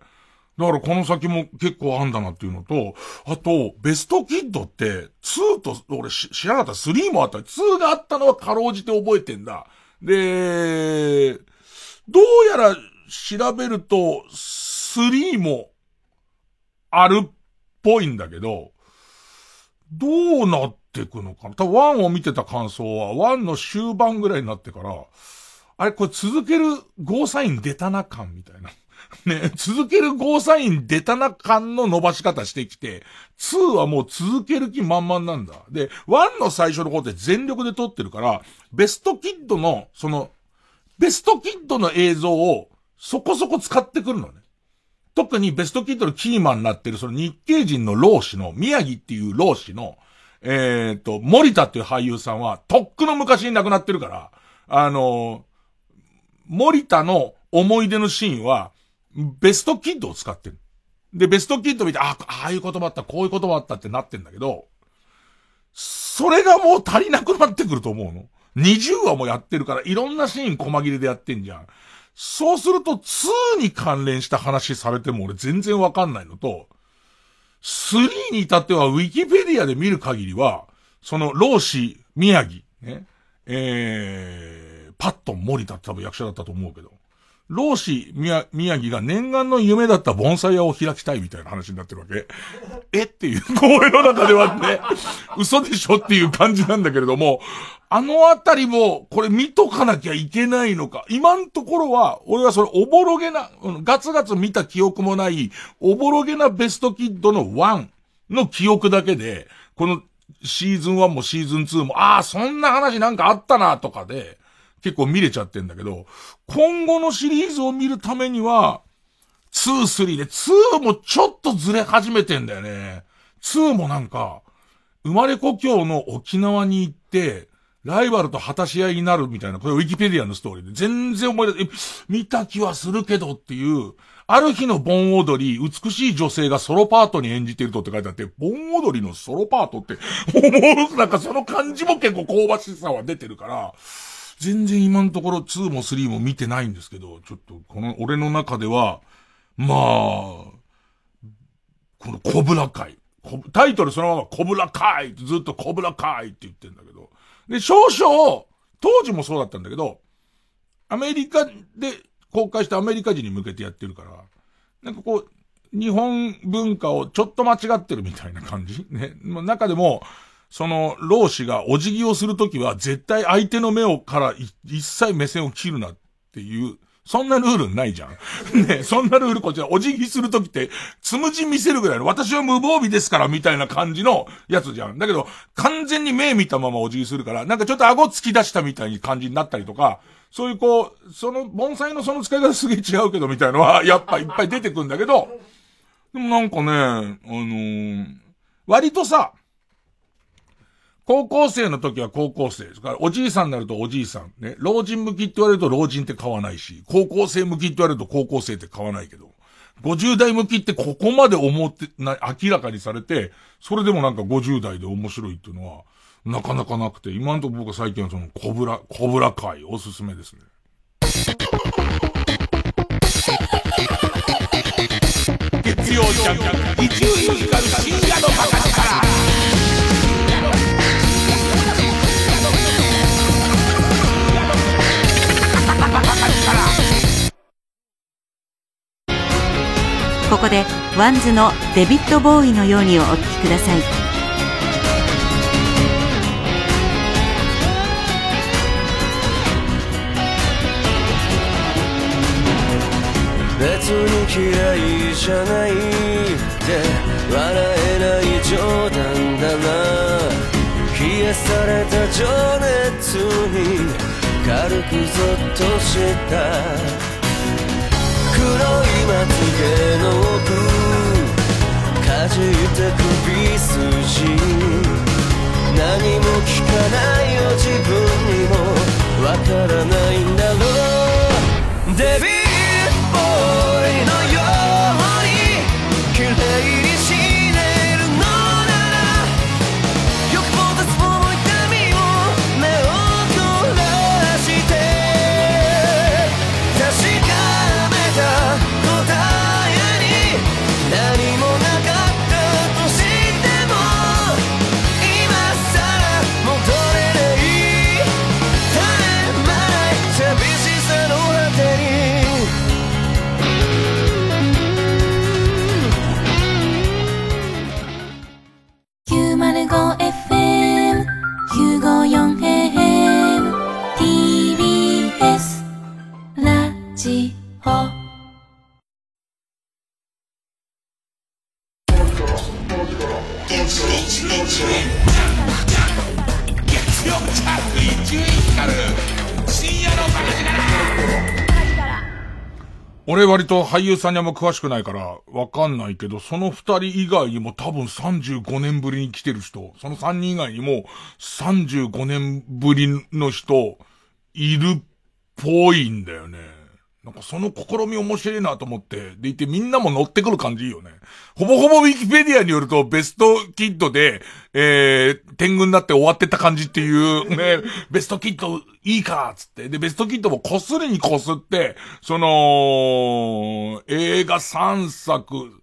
だからこの先も結構あんだなっていうのと、あと、ベストキッドって、2と、俺知らなかった、3もあった。2があったのはかろうじて覚えてんだ。で、どうやら調べると、3もあるっぽいんだけど、どうなってくのかな多分1を見てた感想は、1の終盤ぐらいになってから、あれ、これ続けるゴーサイン出たな感みたいな。ね、続けるゴーサイン出たな感の伸ばし方してきて、2はもう続ける気満々なんだ。で、1の最初の方って全力で撮ってるから、ベストキッドの、その、ベストキッドの映像をそこそこ使ってくるのね。特にベストキッドのキーマンになってるその日系人の老子の、宮城っていう老子の、えっ、ー、と、森田っていう俳優さんは、とっくの昔に亡くなってるから、あの森田の思い出のシーンは、ベストキッドを使ってる。で、ベストキッド見て、あ、ああいう言葉あった、こういう言葉あったってなってんだけど、それがもう足りなくなってくると思うの。20話もやってるから、いろんなシーン細切れでやってんじゃん。そうすると、2に関連した話されても俺全然わかんないのと、3に至ってはウィキペディアで見る限りは、その、老子、宮城、ね、えー、パットン森田って多分役者だったと思うけど、老子宮、宮城が念願の夢だった盆栽屋を開きたいみたいな話になってるわけ。えっていう、声の中ではね、嘘でしょっていう感じなんだけれども、あのあたりも、これ見とかなきゃいけないのか。今のところは、俺はそれおぼろげな、ガツガツ見た記憶もない、おぼろげなベストキッドの1の記憶だけで、このシーズン1もシーズン2も、ああ、そんな話なんかあったな、とかで、結構見れちゃってんだけど、今後のシリーズを見るためには、2、3で、2もちょっとずれ始めてんだよね。2もなんか、生まれ故郷の沖縄に行って、ライバルと果たし合いになるみたいな、これウィキペディアのストーリーで、全然思い出せ、見た気はするけどっていう、ある日の盆踊り、美しい女性がソロパートに演じてるとって書いてあって、盆踊りのソロパートって、思う、なんかその感じも結構香ばしさは出てるから、全然今のところ2も3も見てないんですけど、ちょっとこの俺の中では、まあ、このコブラ会。タイトルそのままコブラ会ってずっとコブラ会って言ってんだけど。で、少々、当時もそうだったんだけど、アメリカで公開してアメリカ人に向けてやってるから、なんかこう、日本文化をちょっと間違ってるみたいな感じね。中でも、その、老子がお辞儀をするときは絶対相手の目をから一切目線を切るなっていう、そんなルールないじゃん。ねそんなルールこっちら、お辞儀するときって、つむじ見せるぐらいの、私は無防備ですから、みたいな感じのやつじゃん。だけど、完全に目見たままお辞儀するから、なんかちょっと顎突き出したみたいに感じになったりとか、そういうこう、その、盆栽のその使い方すげえ違うけど、みたいのは、やっぱいっぱい出てくんだけど、でもなんかね、あのー、割とさ、高校生の時は高校生ですから、おじいさんになるとおじいさん。ね。老人向きって言われると老人って買わないし、高校生向きって言われると高校生って買わないけど、50代向きってここまで思ってな、明らかにされて、それでもなんか50代で面白いっていうのは、なかなかなくて、今んとこ僕は最近はその、コブラ、コブラ会おすすめですね。月曜日、伊集院光深夜のバカ力。ここでワンズのデビッド・ボーイのようにお聴きください。別に嫌いじゃないって笑えない冗談だな。冷やされた情熱に軽くゾッとした。じった首筋。何も聞かないよ。自分にもわからないんだろう。デビーボーイのよ割と俳優さんにあんま詳しくないからわかんないけど、その二人以外にも多分35年ぶりに来てる人、その三人以外にも35年ぶりの人いるっぽいんだよね。なんかその試み面白いなと思って、でいてみんなも乗ってくる感じいいよね。ほぼほぼウィキペディアによるとベストキッドで、えー、天狗になって終わってた感じっていうね、ベストキッドいいかつって。で、ベストキッドもこすりにこすって、その、映画3作、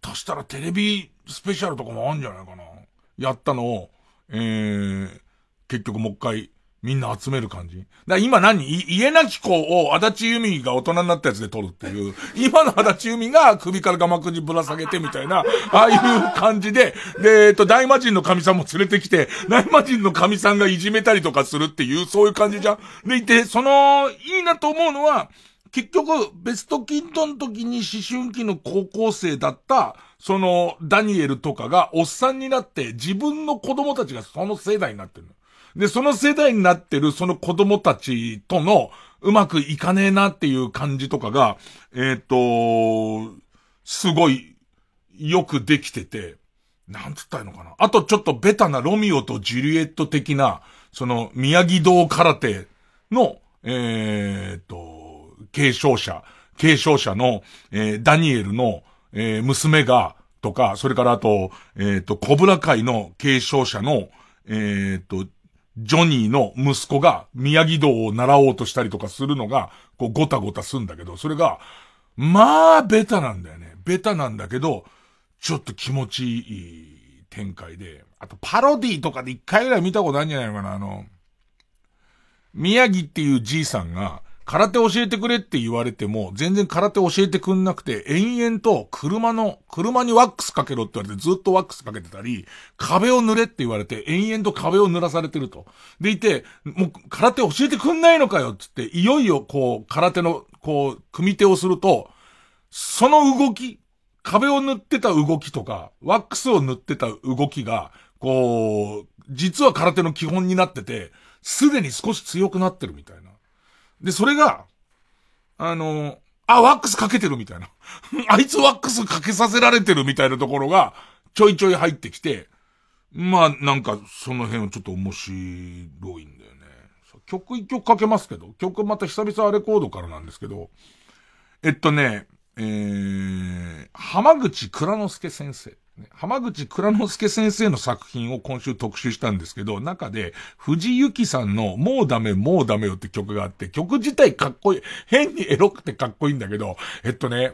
下手したらテレビスペシャルとかもあるんじゃないかな。やったのを、えー、結局もう一回、みんな集める感じ？だ今何？家なき子を足立由美が大人になったやつで撮るっていう。今の足立由美が首からガマくじぶら下げてみたいな、ああいう感じで、で、えっと、大魔神の神さんも連れてきて、大魔神の神さんがいじめたりとかするっていう、そういう感じじゃん。でいて、その、いいなと思うのは、結局、ベストキッドの時に思春期の高校生だった、その、ダニエルとかがおっさんになって、自分の子供たちがその世代になってるの。で、その世代になってるその子供たちとのうまくいかねえなっていう感じとかが、えっ、と、すごいよくできてて、なんつったらいいのかな。あとちょっとベタなロミオとジュリエット的な、その宮城道空手の、えっ、と、継承者、継承者の、えーダニエルの、えー娘が、とか、それからあと、えっ、と、コブラ会の継承者の、えっ、と、ジョニーの息子が宮城道を習おうとしたりとかするのが、こう、ごたごたすんだけど、それが、まあ、ベタなんだよね。ベタなんだけど、ちょっと気持ちいい展開で。あと、パロディとかで一回ぐらい見たことあるんじゃないのかな、あの、宮城っていうじいさんが、空手教えてくれって言われても、全然空手教えてくんなくて、延々と車の、車にワックスかけろって言われてずっとワックスかけてたり、壁を塗れって言われて、延々と壁を塗らされてると。でいて、もう空手教えてくんないのかよっつって、いよいよこう、空手の、こう、組み手をすると、その動き、壁を塗ってた動きとか、ワックスを塗ってた動きが、こう、実は空手の基本になってて、すでに少し強くなってるみたいな。で、それが、あの、あ、ワックスかけてるみたいな。あいつワックスかけさせられてるみたいなところが、ちょいちょい入ってきて、まあ、なんか、その辺はちょっと面白いんだよね。曲一曲かけますけど、曲また久々レコードからなんですけど、えっとね、えー、浜口倉之介先生。浜口倉之介先生の作品を今週特集したんですけど、中で藤由紀さんのもうダメもうダメよって曲があって、曲自体かっこいい。変にエロくてかっこいいんだけど、えっとね、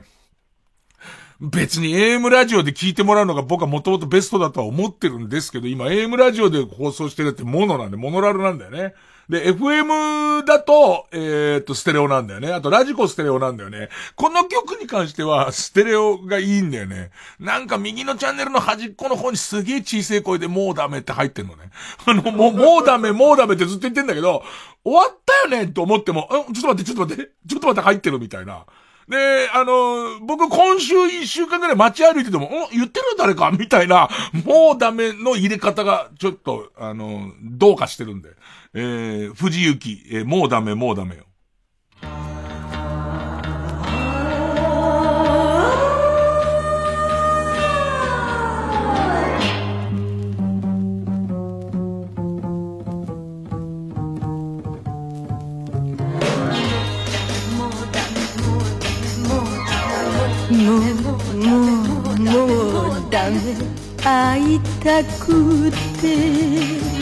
別に AM ラジオで聞いてもらうのが僕はもともとベストだとは思ってるんですけど、今 AM ラジオで放送してるってモノなんで、モノラルなんだよね。で、FM だと、えーっと、ステレオなんだよね。あと、ラジコステレオなんだよね。この曲に関しては、ステレオがいいんだよね。なんか右のチャンネルの端っこの方にすげえ小さい声でもうダメって入ってんのね。あの、もう、もうダメ、もうダメってずっと言ってんだけど、終わったよねと思っても、うん、ちょっと待って、ちょっと待って、ちょっと待って入ってるみたいな。で、あの、僕今週一週間ぐらい街歩いてても、ん言ってる誰かみたいな、もうダメの入れ方が、ちょっと、あの、どうかしてるんで。えー、藤幸、えー、もうダメ、もうダメよ。会いたくて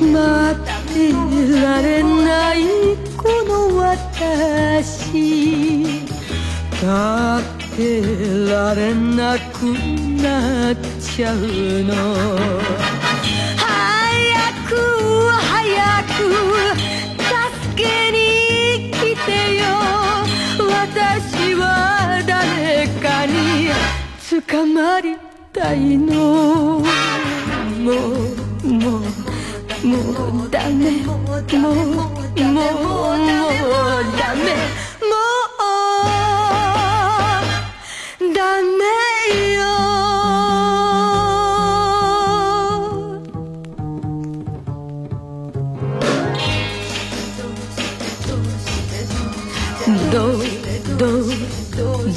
待ってられないこの私立ってられなくなっちゃうの早く早く助けに来てよ私は誰かに捕まりたいのもうもうもうダメ。もうもうもうダメ。もうダメよ。どうどう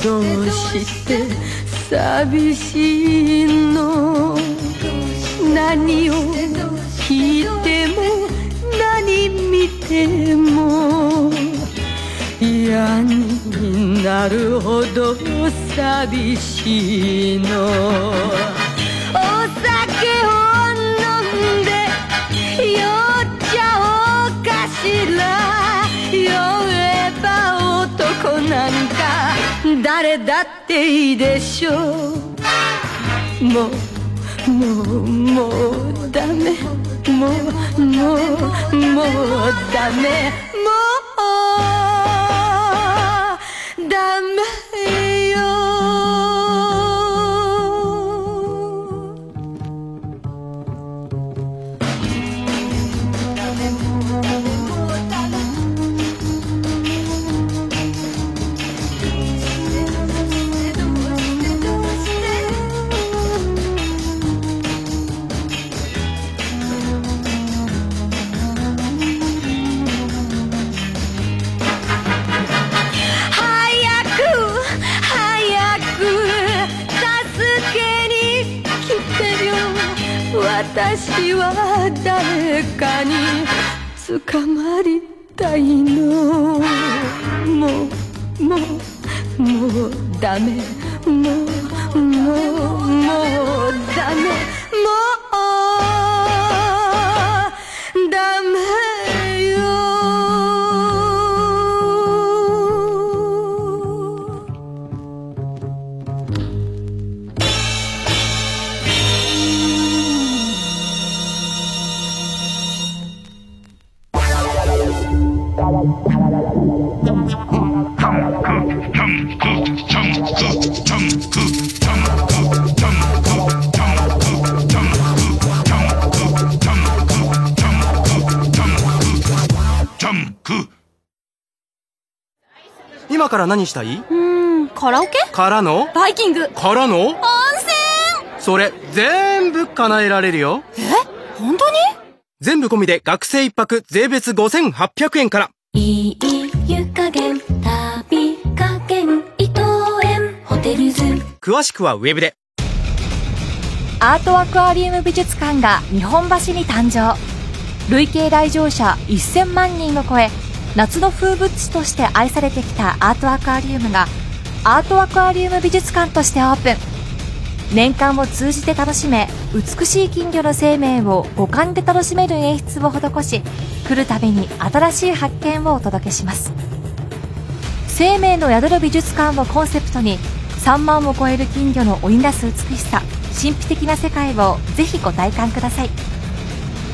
どうして寂しいの？何を？聞いても何見ても嫌になるほど寂しいの。お酒を飲んで酔っちゃおうかしら。酔えば男なんか誰だっていいでしょう。もうもうもうダメ。もうもうもうダメ。もうダメよ。私は誰かに捕まりたいの。もうもうもうダメもうもうもうダメもう今から何したい？うーんカラオケ？からの？バイキング。からの？温泉。それ全部叶えられるよ。え？本当に？全部込みで学生一泊税別5800円から。いい湯加減旅加減伊藤園。ホテルズ。詳しくはウェブで。アートアクアリウム美術館が日本橋に誕生。累計来場者1000万人を超え夏の風物詩として愛されてきたアートアクアリウムがアートアクアリウム美術館としてオープン。年間を通じて楽しめ美しい金魚の生命を五感で楽しめる演出を施し来るたびに新しい発見をお届けします。生命の宿る美術館をコンセプトに3万を超える金魚の織りなす美しさ神秘的な世界をぜひご体感ください。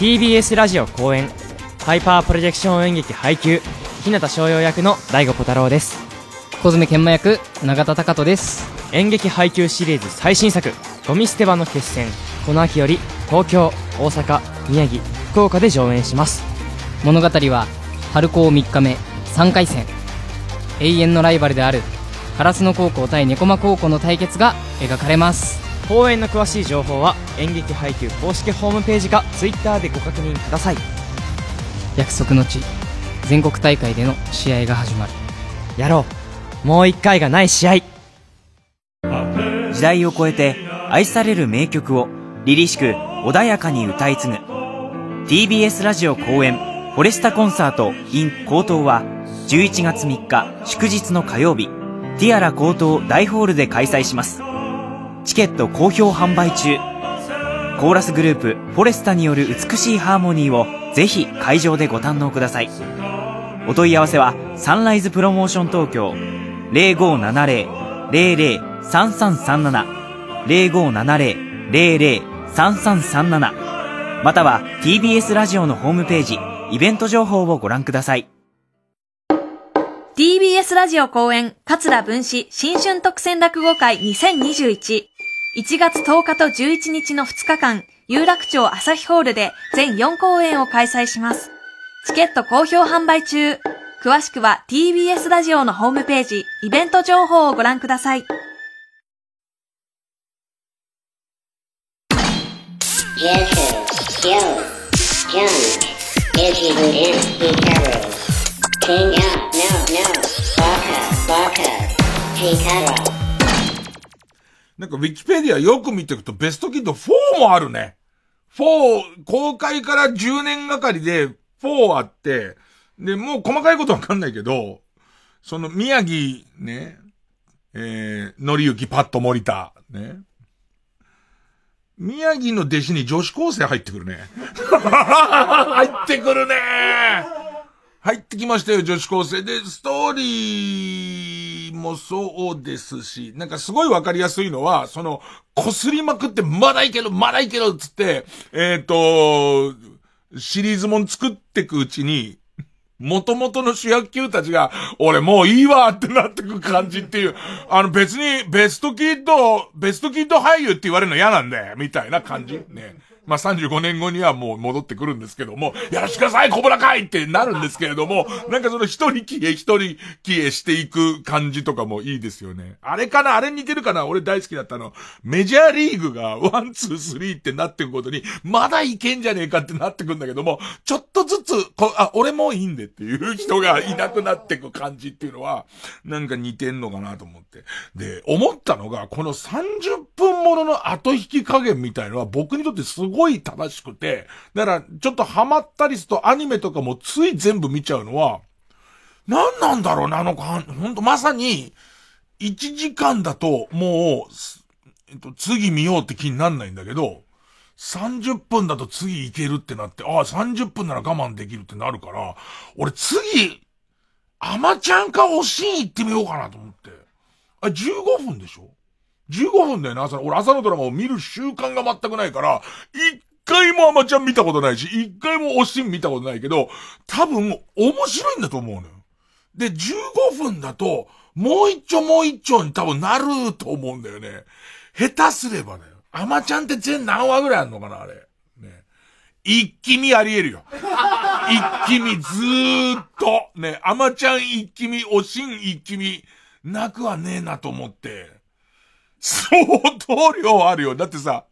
TBS ラジオ公演ハイパープロジェクション演劇配給日向翔陽役の大悟小太郎です。小爪研磨役永田貴人です。演劇配給シリーズ最新作「ゴミ捨て場の決戦」この秋より東京大阪宮城福岡で上演します。物語は春高3日目3回戦。永遠のライバルである烏野高校対猫間高校の対決が描かれます公演の詳しい情報は演劇配給公式ホームページか Twitter でご確認ください。約束の地全国大会での試合が始まる。やろう。もう一回がない試合。時代を超えて愛される名曲を凛々しく穏やかに歌い継ぐ。TBS ラジオ公演フォレスタコンサート in 高等は11月3日祝日の火曜日。ティアラ高等大ホールで開催しますチケット好評販売中。コーラスグループフォレスタによる美しいハーモニーをぜひ会場でご堪能ください。お問い合わせはサンライズプロモーション東京0570-003337 0570-003337または TBS ラジオのホームページイベント情報をご覧ください。TBS ラジオ公演、桂文史新春特選落語会2021。1月10日と11日の2日間、有楽町朝日ホールで全4公演を開催します。チケット好評販売中。詳しくは TBS ラジオのホームページ、イベント情報をご覧ください。King out, なんかウィキペディアよく見ていくとベストキッド4もあるね。4、公開から10年がかりで4あって、で、もう細かいことわかんないけど、その宮城ね、えー、のりゆきパッと森田、ね。宮城の弟子に女子高生入ってくるね。入ってくるね入ってきましたよ、女子高生。で、ストーリーもそうですし、なんかすごいわかりやすいのは、その、擦りまくって、まだいける、まだいけるつって、えっ、と、シリーズもん作ってくうちに、元々の主役級たちが、俺もういいわってなってく感じっていう、あの別にベストキッド、ベストキッド俳優って言われるの嫌なんだよ、みたいな感じ。ね。まあ、35年後にはもう戻ってくるんですけども、やらしてください、コブラ会ってなるんですけれども、なんかその一人消え一人消えしていく感じとかもいいですよね。あれかなあれ似てるかな俺大好きだったの。メジャーリーグが one、two、three ってなってくことに、まだいけんじゃねえかってなってくんだけども、ちょっとずつ、こあ、俺もいいんでっていう人がいなくなってく感じっていうのは、なんか似てんのかなと思って。で、思ったのが、この30分ものの後引き加減みたいのは僕にとってすごいごい正しくて、だから、ちょっとハマったりするとアニメとかもつい全部見ちゃうのは、何なんだろうな、あのか、ほんとまさに、1時間だと、もう、えっと、次見ようって気になんないんだけど、30分だと次いけるってなって、ああ、30分なら我慢できるってなるから、俺次、アマちゃんかおしん行ってみようかなと思って。あ、15分でしょ？?15 分だよね、朝の。俺朝のドラマを見る習慣が全くないから、一回もアマちゃん見たことないし、一回もおしん見たことないけど、多分面白いんだと思うのよ。で、15分だと、もう一丁もう一丁に多分なると思うんだよね。下手すればだよ。アマちゃんって全何話ぐらいあんのかなあれ。ね。一気見あり得るよ。一気見ずーっと。ね。アマちゃん一気見、おしん一気見、なくはねえなと思って。相当量あるよ。だってさ、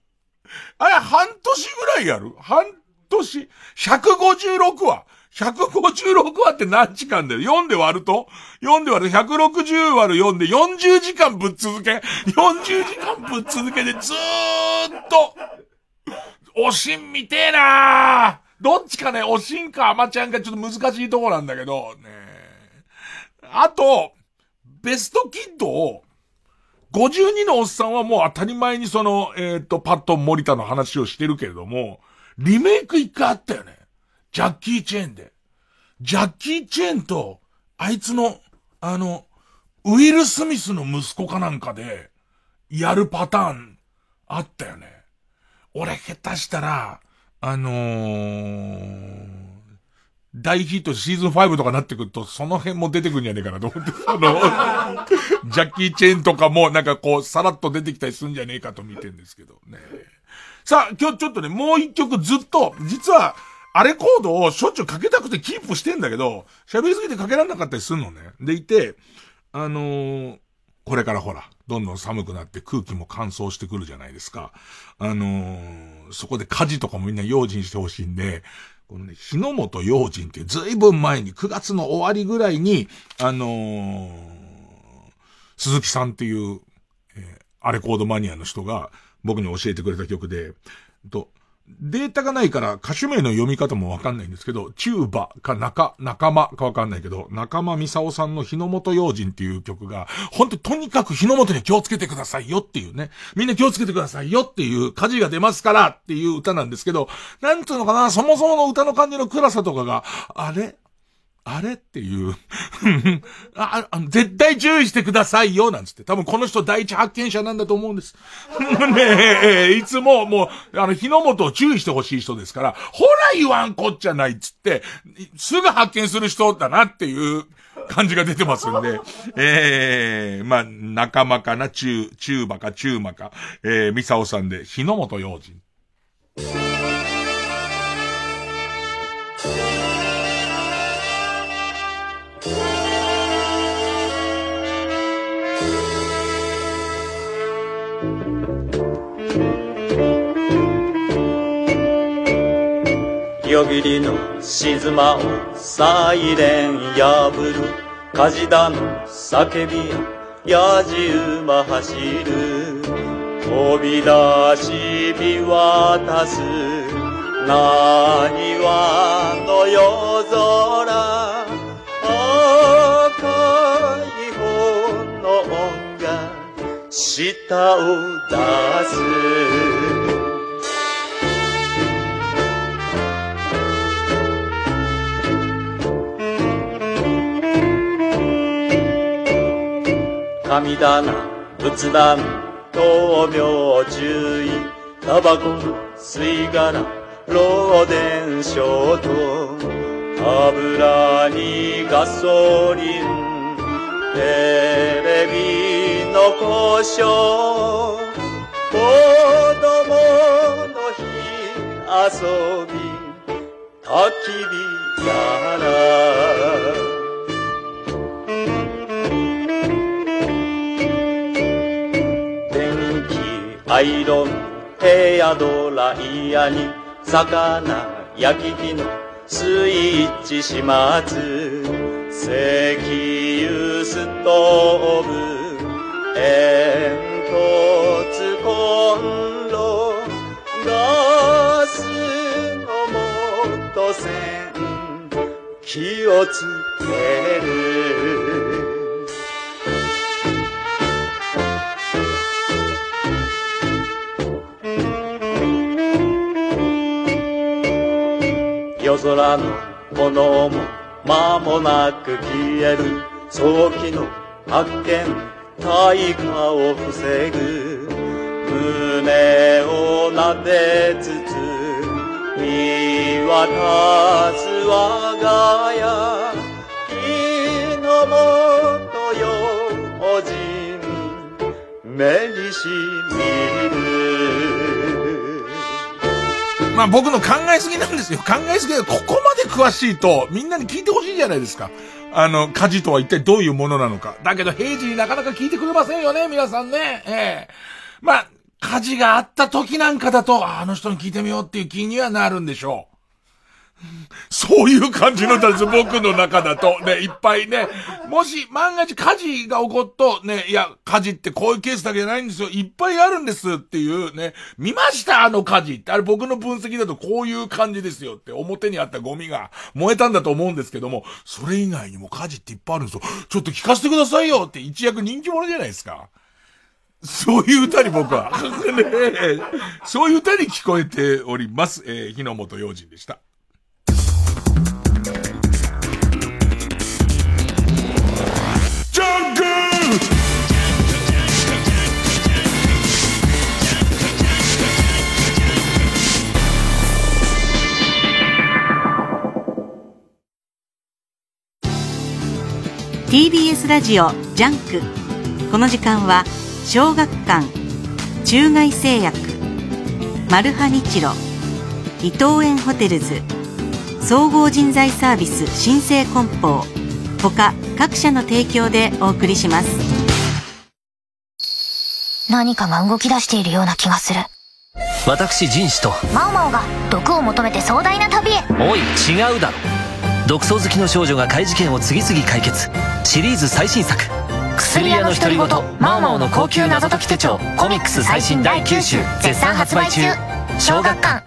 あれ半年ぐらいやる？半年 ?156 話？156話って何時間だよ ?4 で割ると ?4 で割ると160割る4で40時間ぶっ続け ?40 時間ぶっ続けでずーっと、おしん見てえなーどっちかね、おしんかアマちゃんかちょっと難しいとこなんだけど、ねあと、ベストキッドを、52のおっさんはもう当たり前にその、えっ、と、パットン森田の話をしてるけれども、リメイク一回あったよね。ジャッキー・チェーンで。ジャッキー・チェーンと、あいつの、あの、ウィル・スミスの息子かなんかで、やるパターン、あったよね。俺下手したら、あのー、大ヒットシーズン5とかなってくると、その辺も出てくるんじゃねえかなと思って、その、ジャッキー・チェーンとかもなんかこう、さらっと出てきたりするんじゃねえかと見てんですけどね。さあ、今日ちょっとね、もう一曲ずっと、実は、あれコードをしょっちゅうかけたくてキープしてんだけど、喋りすぎてかけられなかったりするのね。でいて、あのー、これからほら、どんどん寒くなって空気も乾燥してくるじゃないですか。あのー、そこで火事とかもみんな用心してほしいんで、このね、日の本用心ってずいぶん前に、9月の終わりぐらいに、あのー、鈴木さんっていう、えー、アレコードマニアの人が僕に教えてくれた曲で、と、データがないから歌手名の読み方もわかんないんですけど、チューバか中、仲間かわかんないけど、仲間ミサオさんの日の本用心っていう曲が、本当とにかく日の本に気をつけてくださいよっていうね。みんな気をつけてくださいよっていう火事が出ますからっていう歌なんですけど、なんつうのかな、そもそもの歌の感じの暗さとかが、あれ？あれっていう ああ。絶対注意してくださいよ、なんつって。多分この人第一発見者なんだと思うんです。ねえ、いつももう、あの、日の本を注意してほしい人ですから、ほら言わんこっちゃないっつって、すぐ発見する人だなっていう感じが出てますんで、ええー、まあ、仲間かな、中、中馬か？中馬か、えー、ミサオさんで、日の本用心。夜霧の静まをサイレン破る火事だの叫びややじ馬走る飛び出し見渡すなにわの夜空赤い炎が舌を出す神棚、仏壇、灯明注意、タバコ、吸い殻、漏電ショート、油にガソリン、テレビの故障、子供の日遊び、焚き火やら、アイロン、ヘアドライヤーに、魚、焼き木のスイッチ始末、石油ストーブ、煙突コンロ、ガスの元栓、気をつける。夜空の炎も間もなく消える。早期の発見大火を防ぐ。胸を撫でつつ見渡す我が家。日の元用心目にしみる。まあ僕の考えすぎなんですよ。考えすぎで、ここまで詳しいと、みんなに聞いてほしいじゃないですか。あの、火事とは一体どういうものなのか。だけど平時になかなか聞いてくれませんよね、皆さんね。ええまあ、火事があった時なんかだと、あの人に聞いてみようっていう気にはなるんでしょう。そういう感じの歌です、僕の中だと。ね、いっぱいね。もし、万が一火事が起こっと、ね、いや、火事ってこういうケースだけじゃないんですよ。いっぱいあるんですっていうね。見ましたあの火事って。あれ僕の分析だとこういう感じですよって。表にあったゴミが燃えたんだと思うんですけども、それ以外にも火事っていっぱいあるんですよ。ちょっと聞かせてくださいよって一躍人気者じゃないですか。そういう歌に僕は ね、そういう歌に聞こえております。えー、日の本用心でした。TBS ラジオジャンク。この時間は小学館中外製薬マルハニチロ伊藤園ホテルズ総合人材サービス新生梱包他各社の提供でお送りします。何かが動き出しているような気がする。私壬氏と。猫猫が毒を求めて壮大な旅へ。おい違うだろ毒草好きの少女が怪事件を次々解決。シリーズ最新作。薬屋の独り言。マオマオの高級謎解き手帳。コミックス最新第9集。絶賛発売中。小学館。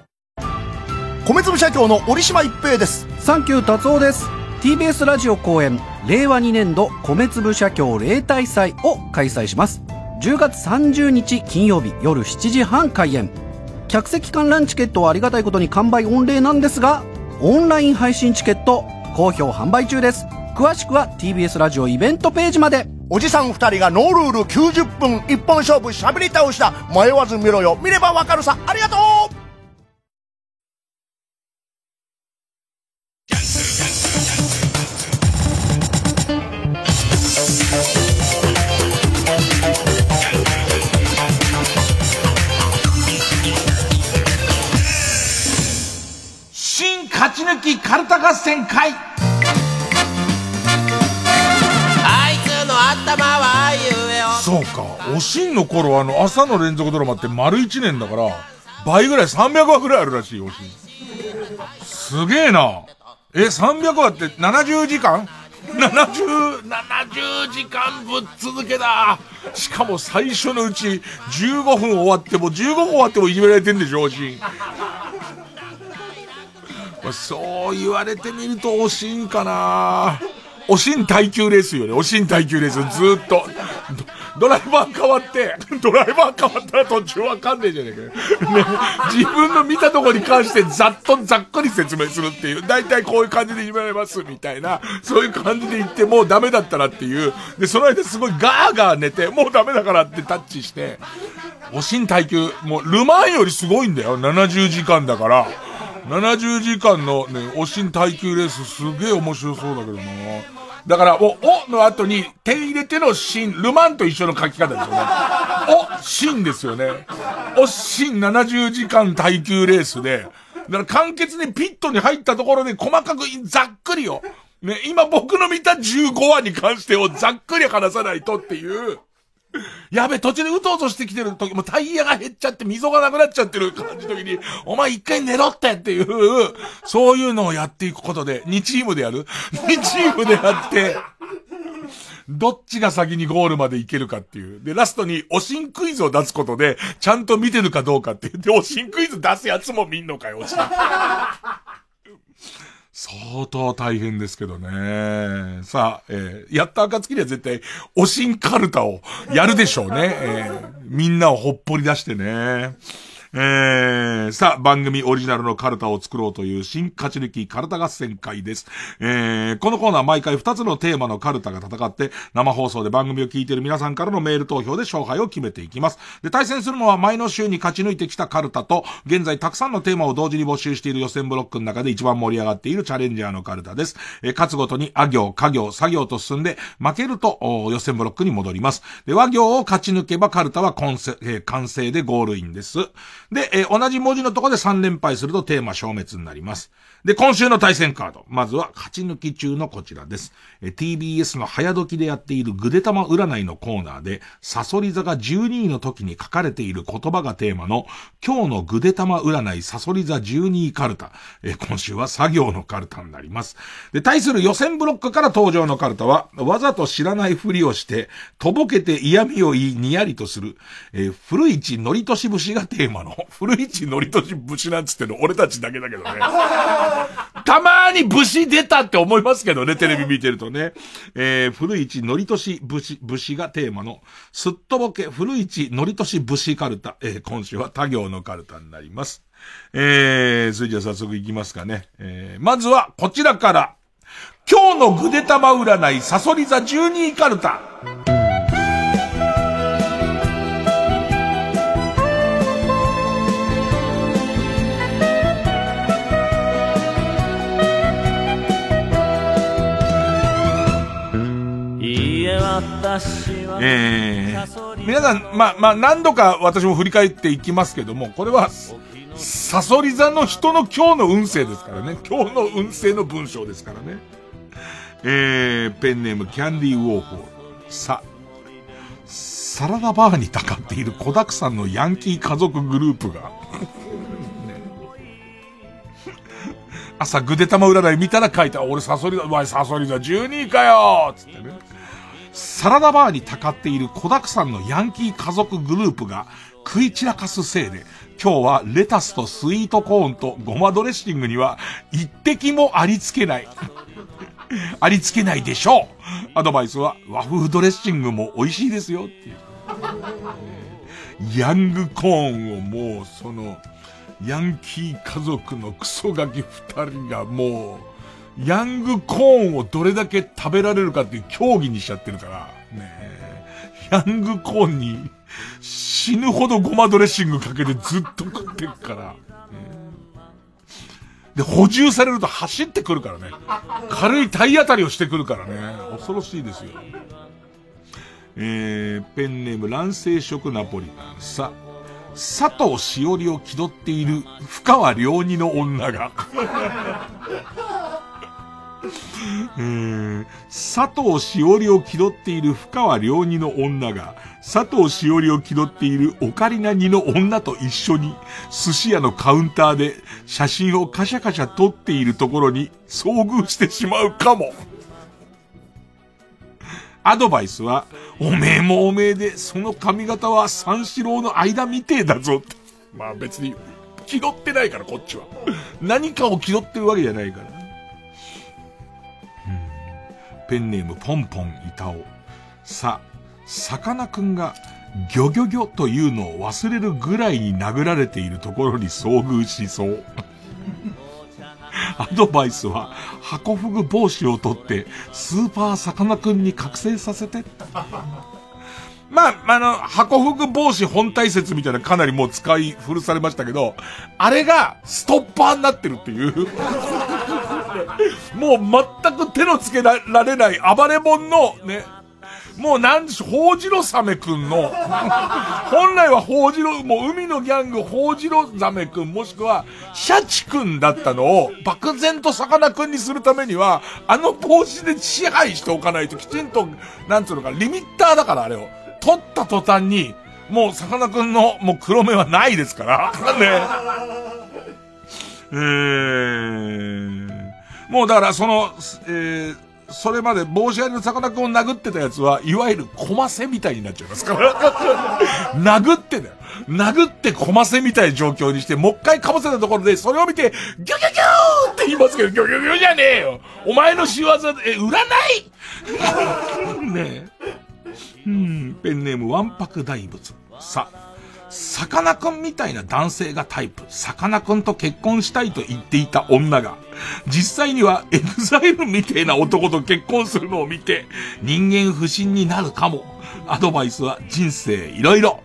米粒社協の折島一平です。サンキュー達夫です。TBS ラジオ公演。令和2年度。米粒社協例大祭を開催します。10月30日金曜日。夜7時半開演。客席観覧チケットはありがたいことに完売御礼なんですがオンライン配信チケット好評販売中です。詳しくは TBS ラジオイベントページまで。おじさん2人がノールール90分一本勝負しゃべり倒した迷わず見ろよ。見ればわかるさ。ありがとう。戦会あいつの頭はゆえをそうか、おしんの頃あの朝の連続ドラマって丸1年だから、倍ぐらい300話ぐらいあるらしいよ、おしん。すげえな。え、300話って70時間 ?70、70時間ぶっ続けだ。しかも最初のうち15分終わっても、15分終わってもいじめられてんでしょ、おしん。そう言われてみるとおしんかなおしん耐久レースよね。おしん耐久レース。ずっと。ドライバー変わって、ドライバー変わったら途中わかんねえじゃねえかよ。ね、自分の見たとこに関してざっとざっくり説明するっていう。大体こういう感じでいじめられます、みたいな。そういう感じで言って、もうダメだったらっていう。で、その間すごいガーガー寝て、もうダメだからってタッチして、おしん耐久、もうルマンよりすごいんだよ。70時間だから。70時間のね、おしん耐久レースすげえ面白そうだけどな。だから、お、おの後に点入れてのしん、ルマンと一緒の書き方ですよね。お、しんですよね。おしん70時間耐久レースで、だから簡潔にピットに入ったところで細かくざっくりよ。ね、今僕の見た15話に関してをざっくり話さないとっていう。やべ、途中でうとうとしてきてる時、もタイヤが減っちゃって溝がなくなっちゃってる感じの時に、お前一回寝ろってっていう、そういうのをやっていくことで、2チームでやる ?2 チームでやって、どっちが先にゴールまで行けるかっていう。で、ラストに、おしんクイズを出すことで、ちゃんと見てるかどうかっていう。で、おしんクイズ出すやつも見んのかよ、おしん。相当大変ですけどね。さあ、えー、やった暁には絶対、おしんかるたをやるでしょうね。えー、みんなをほっぽり出してね。えー、さあ、番組オリジナルのカルタを作ろうという新勝ち抜きカルタ合戦会です。えー、このコーナー毎回2つのテーマのカルタが戦って、生放送で番組を聞いている皆さんからのメール投票で勝敗を決めていきます。で、対戦するのは前の週に勝ち抜いてきたカルタと、現在たくさんのテーマを同時に募集している予選ブロックの中で一番盛り上がっているチャレンジャーのカルタです。えー、勝つごとに、あ行、家行、作業と進んで、負けると、予選ブロックに戻ります。で、和行を勝ち抜けばカルタは、完成でゴールインです。で、えー、同じ文字のところで3連敗するとテーマ消滅になります。で、今週の対戦カード。まずは、勝ち抜き中のこちらです。え、TBS の早時でやっているぐでたま占いのコーナーで、サソリ座が12位の時に書かれている言葉がテーマの、今日のぐでたま占いサソリ座12位カルタ。え、今週は作業のカルタになります。で、対する予選ブロックから登場のカルタは、わざと知らないふりをして、とぼけて嫌味を言い、にやりとする、えー、古市のりとし節がテーマの、古市のりとし節なんつっての俺たちだけだけどね。たまーに武士出たって思いますけどね、テレビ見てるとね。えー、古市のりとし武士、武士がテーマの、すっとぼけ古市のりとし武士カルタ。えー、今週は他行のカルタになります。えー、それじゃあ早速いきますかね。えー、まずはこちらから。今日のぐでたま占い、サソリ座12位カルタ。えー、皆さん、まあ、まあ、何度か私も振り返っていきますけども、これは、サソリ座の人の今日の運勢ですからね。今日の運勢の文章ですからね。えー、ペンネームキャンディーウォーホール。さ、サラダバーにたかっている子沢山のヤンキー家族グループが 朝ぐで玉占い見たら書いた、俺サソリだ、わいサソリだ、12位かよつってね。サラダバーにたかっている子沢山のヤンキー家族グループが食い散らかすせいで、今日はレタスとスイートコーンとごまドレッシングには一滴もありつけない。ありつけないでしょう。アドバイスは和風ドレッシングも美味しいですよっていう。ヤングコーンをもうその、ヤンキー家族のクソガキ二人がもう、ヤングコーンをどれだけ食べられるかっていう競技にしちゃってるから、ねヤングコーンに死ぬほどごまドレッシングかけてずっと食ってるから、で、補充されると走ってくるからね。軽い体当たりをしてくるからね。恐ろしいですよ。えー、ペンネーム乱世食ナポリタン。さ、佐藤しおりを気取っている深川良二の女がえー、佐藤しおりを気取っている深川良二の女が、佐藤しおりを気取っているオカリナ二の女と一緒に、寿司屋のカウンターで写真をカシャカシャ撮っているところに遭遇してしまうかも。アドバイスは、おめえもおめえで、その髪型は三四郎の間みてえだぞって。まあ別に、気取ってないから、こっちは。何かを気取ってるわけじゃないから。ペンネームポンポン板尾。さ、さかなクンが、ギョギョギョというのを忘れるぐらいに殴られているところに遭遇しそう。アドバイスは、箱フグ帽子を取って、スーパーさかなクンに覚醒させて。まあ、あの、箱フグ帽子本体説みたいなかなりもう使い古されましたけど、あれがストッパーになってるっていう。もう全く手のつけられない暴れ者の、ね、もうなんでしょう、ホウジロサメくんの、本来はホウジロ、もう海のギャングホウジロザメくんもしくはシャチくんだったのを漠然とさかなクンにするためには、あの帽子で支配しておかないときちんと、なんつうのか、リミッターだからあれを。取った途端に、もうさかなクンのもう黒目はないですから。ね。えー、もうだからその、えー、それまで帽子ありのさかなクンを殴ってたやつは、いわゆるコマセみたいになっちゃいますから。殴ってだよ。殴ってコマセみたいな状況にして、もう一回かぶせたところで、それを見て、ギョギョギョーって言いますけど、ギョギョギョじゃねえよお前の仕業で、え、占い？ねえ。うん、ペンネームわんぱく大仏。さ、さかなクンみたいな男性がタイプ、さかなクンと結婚したいと言っていた女が、実際にはエグザイルみたいな男と結婚するのを見て、人間不信になるかも。アドバイスは人生いろいろ。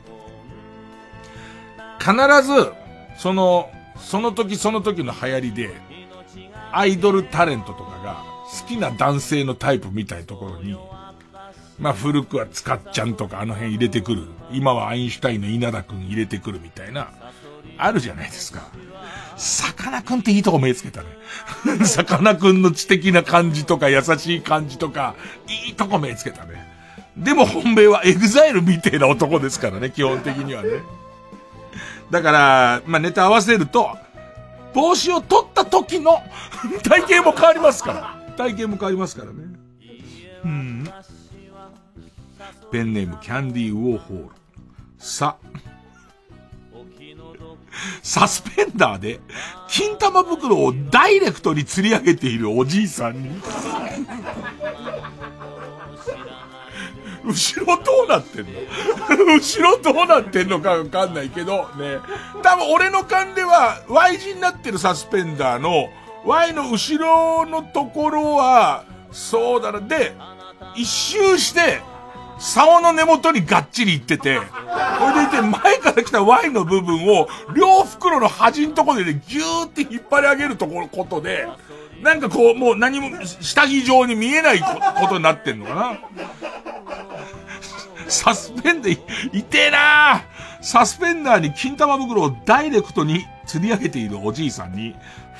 必ず、その、その時その時の流行りで、アイドルタレントとかが好きな男性のタイプみたいなところに、まあ古くは塚っちゃんとかあの辺入れてくる。今はアインシュタインの稲田くん入れてくるみたいな、あるじゃないですか。さかなクンっていいとこ目つけたね。さかなクンの知的な感じとか優しい感じとか、いいとこ目つけたね。でも本命はエグザイルみたいな男ですからね、基本的にはね。だから、まあネタ合わせると、帽子を取った時の体型も変わりますから。体型も変わりますからね。うん。ペンネームキャンディーウォーホール。さ、サスペンダーで、金玉袋をダイレクトに釣り上げているおじいさんに。後ろどうなってんの？後ろどうなってんのかわかんないけど、ね。多分俺の勘では、Y 字になってるサスペンダーの、Y の後ろのところは、そうだな。で、一周して、竿の根元にがっちりいってて、それでいて前から来た Y の部分を両袋の端のところでね、ギューって引っ張り上げるところ、ことで、なんかこう、もう何も下着状に見えないことになってんのかな。サスペンダー、い、痛えなサスペンダーに金玉袋をダイレクトに釣り上げているおじいさんに、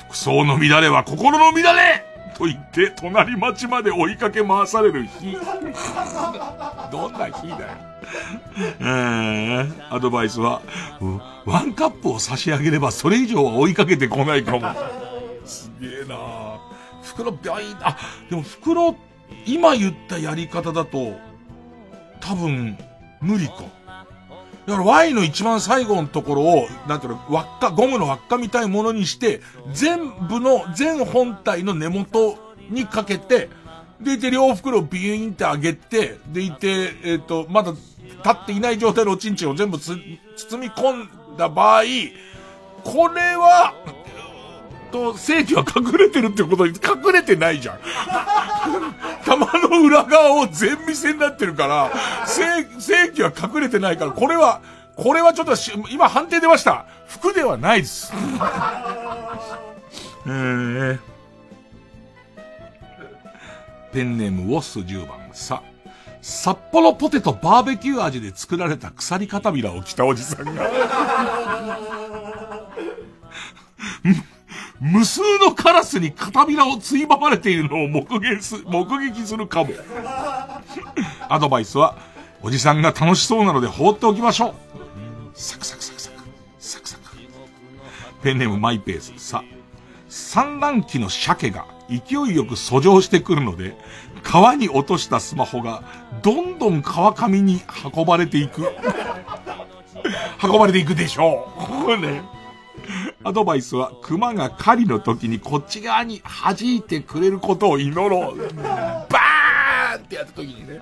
服装の乱れは心の乱れと言って、隣町まで追いかけ回される日。どんな日だよ。えー、アドバイスは、ワンカップを差し上げればそれ以上は追いかけてこないかも。すげえな袋、病院、あ、でも袋、今言ったやり方だと、多分、無理か。だから Y の一番最後のところを、なんていうの、輪っか、ゴムの輪っかみたいものにして、全部の、全本体の根元にかけて、でいて両袋をビーンって上げて、でいて、えっ、ー、と、まだ立っていない状態のおちんちんを全部、包み込んだ場合、これは、と、正規は隠れてるってことに隠れてないじゃん。玉の裏側を全見せになってるから、正、正規は隠れてないから、これは、これはちょっと今判定出ました。服ではないです。えー、ペンネームウォッス10番さ。札幌ポテトバーベキュー味で作られた鎖片びらを着たおじさんが 無数のカラスに片びらをついばまれているのを目撃す、目撃するかも。アドバイスは、おじさんが楽しそうなので放っておきましょう。サクサクサクサク、サクサク。ペンネームマイペース。さ、産卵期の鮭が勢いよく遡上してくるので、川に落としたスマホがどんどん川上に運ばれていく。運ばれていくでしょう。ね。アドバイスは、熊が狩りの時にこっち側に弾いてくれることを祈ろう。バーンってやった時にね。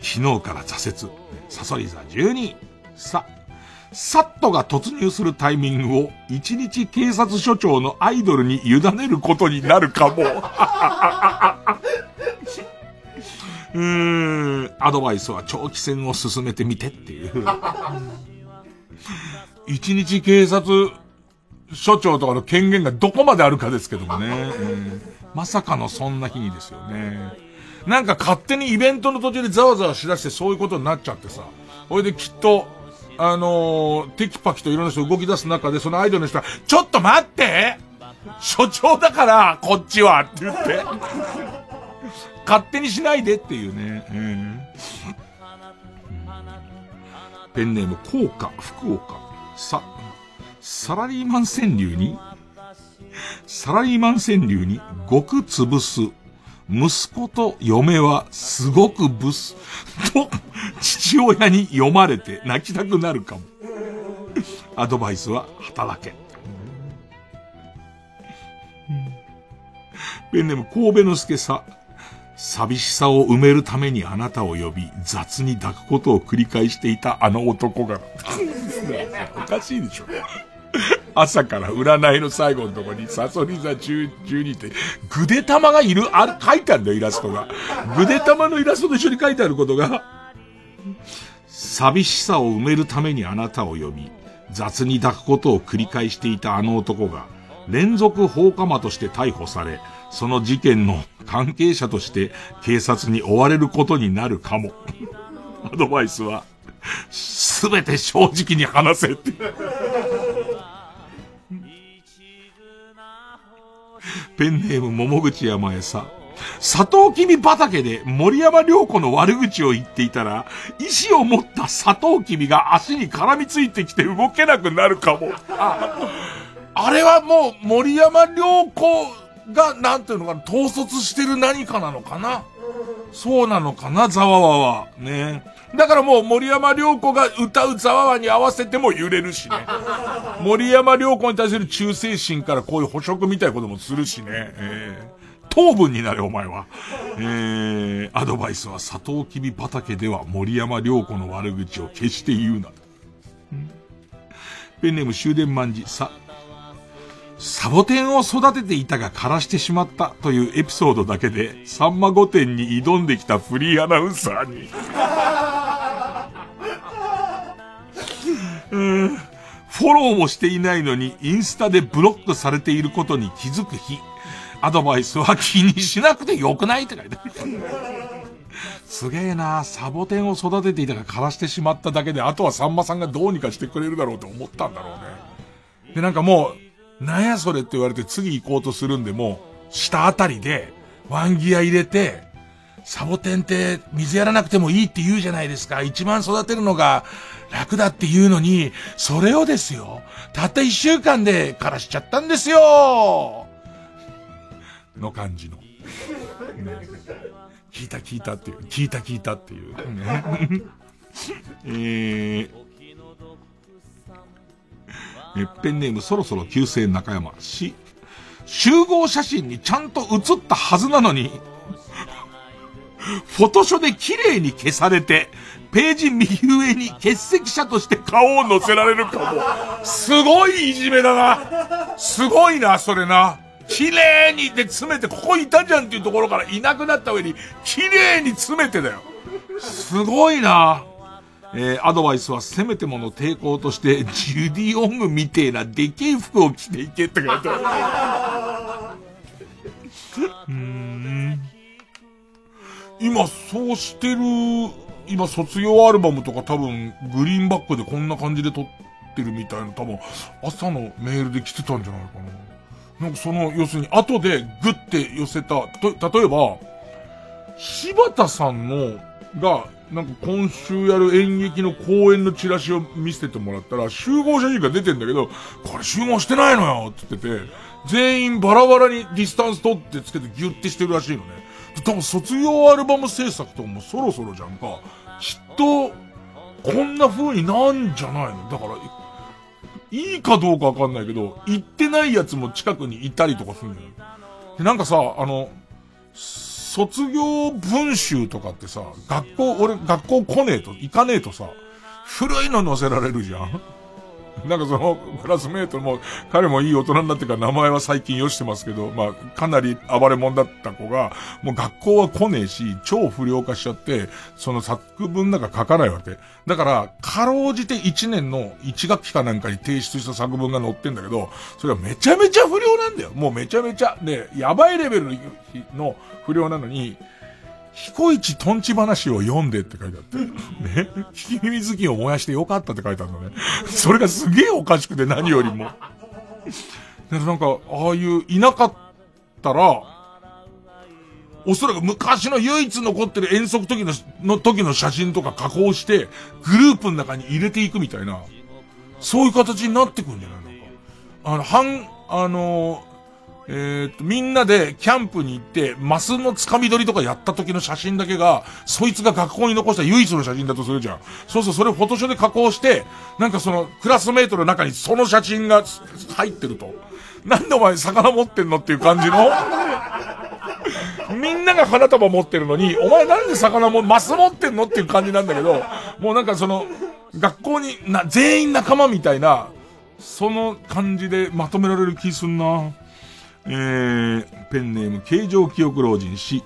昨日から挫折。サソリ座12。さ、サットが突入するタイミングを一日警察署長のアイドルに委ねることになるかも。うーん、アドバイスは長期戦を進めてみてっていう。一日警察署長とかの権限がどこまであるかですけどもね。まさかのそんな日にですよね。なんか勝手にイベントの途中でざわざわしだしてそういうことになっちゃってさ。ほいできっと、あのー、テキパキといろんな人動き出す中で、そのアイドルの人は、ちょっと待って所長だから、こっちはって言って。勝手にしないでっていうね。うん、ペンネーム、効果、福岡。さ、サラリーマン川柳に、サラリーマン川柳に、ごく潰す。息子と嫁はすごくブス。と、父親に読まれて泣きたくなるかも。アドバイスは働け。ペンネーム神戸之助さ。寂しさを埋めるためにあなたを呼び、雑に抱くことを繰り返していたあの男が。おかしいでしょ。朝から占いの最後のとこに、サソリ座12って、ぐで玉がいる、ある、書いてあるんだよ、イラストが。ぐで玉のイラストと一緒に書いてあることが、寂しさを埋めるためにあなたを呼び、雑に抱くことを繰り返していたあの男が、連続放火魔として逮捕され、その事件の関係者として警察に追われることになるかも。アドバイスは、すべて正直に話せって。ペンネーム桃口山へさ。サトウキビ畑で森山良子の悪口を言っていたら、意志を持ったサトウキビが足に絡みついてきて動けなくなるかも。ああれはもう森山良子が、なんていうのかな、統率してる何かなのかなそうなのかな、ザワワは。ね。だからもう森山良子が歌うザワワに合わせても揺れるしね。森山良子に対する忠誠心からこういう捕食みたいなこともするしね。えー、糖分になれ、お前は。えー、アドバイスはサトウキビ畑では森山良子の悪口を決して言うな。ペンネーム終電万事。さ、サボテンを育てていたが枯らしてしまったというエピソードだけで、さんま御殿に挑んできたフリーアナウンサーに。フォローもしていないのにインスタでブロックされていることに気づく日、アドバイスは気にしなくてよくないって書いてある。すげえなサボテンを育てていたから枯らしてしまっただけで、あとはさんまさんがどうにかしてくれるだろうと思ったんだろうね。で、なんかもう、なんやそれって言われて次行こうとするんで、も、下あたりで、ワンギア入れて、サボテンって水やらなくてもいいって言うじゃないですか。一番育てるのが楽だって言うのに、それをですよ。たった一週間で枯らしちゃったんですよの感じの。ね、聞いた聞いたっていう、聞いた聞いたっていう。えー、え、ペンネームそろそろ旧姓中山氏。集合写真にちゃんと写ったはずなのに、フォトショで綺麗に消されて、ページ右上に欠席者として顔を載せられるかも。すごいいじめだな。すごいな、それな。綺麗にで詰めて、ここいたじゃんっていうところからいなくなった上に、綺麗に詰めてだよ。すごいな。えー、アドバイスはせめてもの抵抗として、ジュディオングみてえなでけえ服を着ていけって書いてある。今そうしてる、今卒業アルバムとか多分グリーンバックでこんな感じで撮ってるみたいな多分朝のメールで来てたんじゃないかな。なんかその、要するに後でグッて寄せた、と、例えば、柴田さんの、が、なんか今週やる演劇の公演のチラシを見せてもらったら、集合写真が出てんだけど、これ集合してないのよって言ってて、全員バラバラにディスタンス取ってつけてギュッてしてるらしいのね。多分卒業アルバム制作とかもそろそろじゃんか。きっと、こんな風になんじゃないの？だから、いいかどうかわかんないけど、行ってないやつも近くにいたりとかするんだよ。で、なんかさ、あの、卒業文集とかってさ、学校、俺、学校来ねえと、行かねえとさ、古いの載せられるじゃん。なんかその、クラスメートも、彼もいい大人になってから名前は最近よしてますけど、まあ、かなり暴れ者だった子が、もう学校は来ねえし、超不良化しちゃって、その作文なんか書かないわけ。だから、かろうじて1年の1学期かなんかに提出した作文が載ってんだけど、それはめちゃめちゃ不良なんだよ。もうめちゃめちゃ。で、やばいレベルの不良なのに、彦一トンチ話を読んでって書いてあって。ね。聞き耳頭巾を燃やしてよかったって書いてあるのね。それがすげえおかしくて何よりも。なんか、ああいう、いなかったら、おそらく昔の唯一残ってる遠足時の、の時の写真とか加工して、グループの中に入れていくみたいな、そういう形になってくんじゃないのか。あの、半、あのえっと、みんなでキャンプに行って、マスの掴み取りとかやった時の写真だけが、そいつが学校に残した唯一の写真だとするじゃん。そうそう、それをフォトショーで加工して、なんかその、クラスメイトの中にその写真が入ってると。なんでお前魚持ってんのっていう感じの？みんなが花束持ってるのに、お前なんで魚も、マス持ってんのっていう感じなんだけど、もうなんかその、学校に、な、全員仲間みたいな、その感じでまとめられる気すんな。えー、ペンネーム、形状記憶老人氏。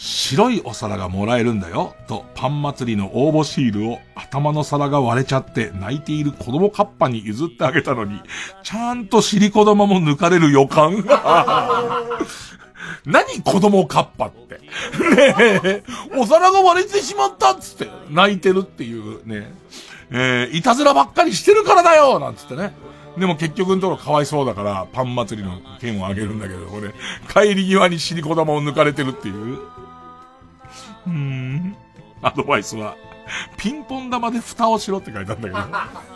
白いお皿がもらえるんだよ、とパン祭りの応募シールを頭の皿が割れちゃって泣いている子供カッパに譲ってあげたのに、ちゃんと尻子玉も抜かれる予感。何子供カッパって。ねえ、お皿が割れてしまったっつって泣いてるっていうね。えー、いたずらばっかりしてるからだよなんつってね。でも結局のところかわいそうだから、パン祭りの剣をあげるんだけど、俺、帰り際に尻子玉を抜かれてるっていう。うーん。アドバイスは、ピンポン玉で蓋をしろって書いてあるんだけど。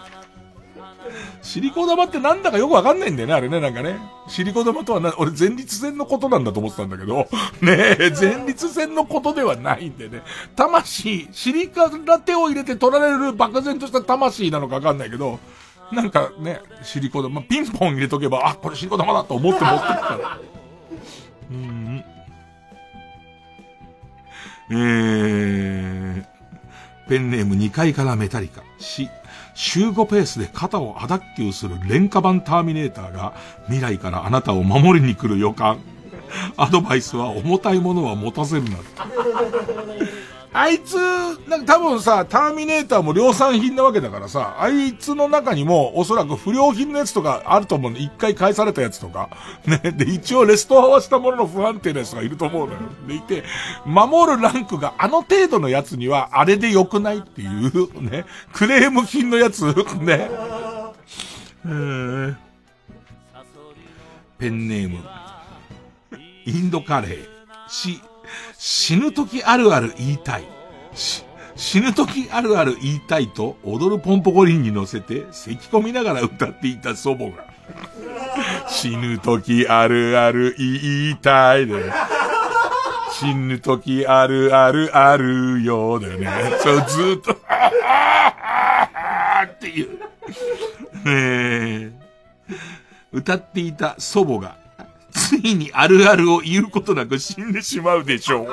シリコ玉ってなんだかよくわかんないんだよね、あれね、なんかね。シリコ玉とはな、俺前立腺のことなんだと思ってたんだけど、ねえ、前立腺のことではないんでね。魂、シリカラ手を入れて取られる漠然とした魂なのかわかんないけど、なんかね、シリコ玉、ピンポン入れとけば、あ、これシリコ玉だと思って持ってきたら。うん。えー、ペンネーム2階からメタリカ。し、週5ペースで肩をアダッキューする廉価版ターミネーターが未来からあなたを守りに来る予感。アドバイスは重たいものは持たせるな。あいつ、なんか多分さ、ターミネーターも量産品なわけだからさ、あいつの中にもおそらく不良品のやつとかあると思うの。一回返されたやつとか。ね。で、一応レストアはしたものの不安定なやつがいると思うのよ。でいて、守るランクがあの程度のやつにはあれで良くないっていう、ね。クレーム品のやつ、ね。えー、ペンネーム。インドカレー。し、死ぬ時あるある言いたい。死ぬ時あるある言いたいと踊るポンポコリンに乗せて咳込みながら歌っていた祖母が。死ぬ時あるある言いたいで、死ぬ時あるあるあるよだよね。そう、ずっと、っていう。ねえ歌っていた祖母が、ついにあるあるを言うことなく死んでしまうでしょう。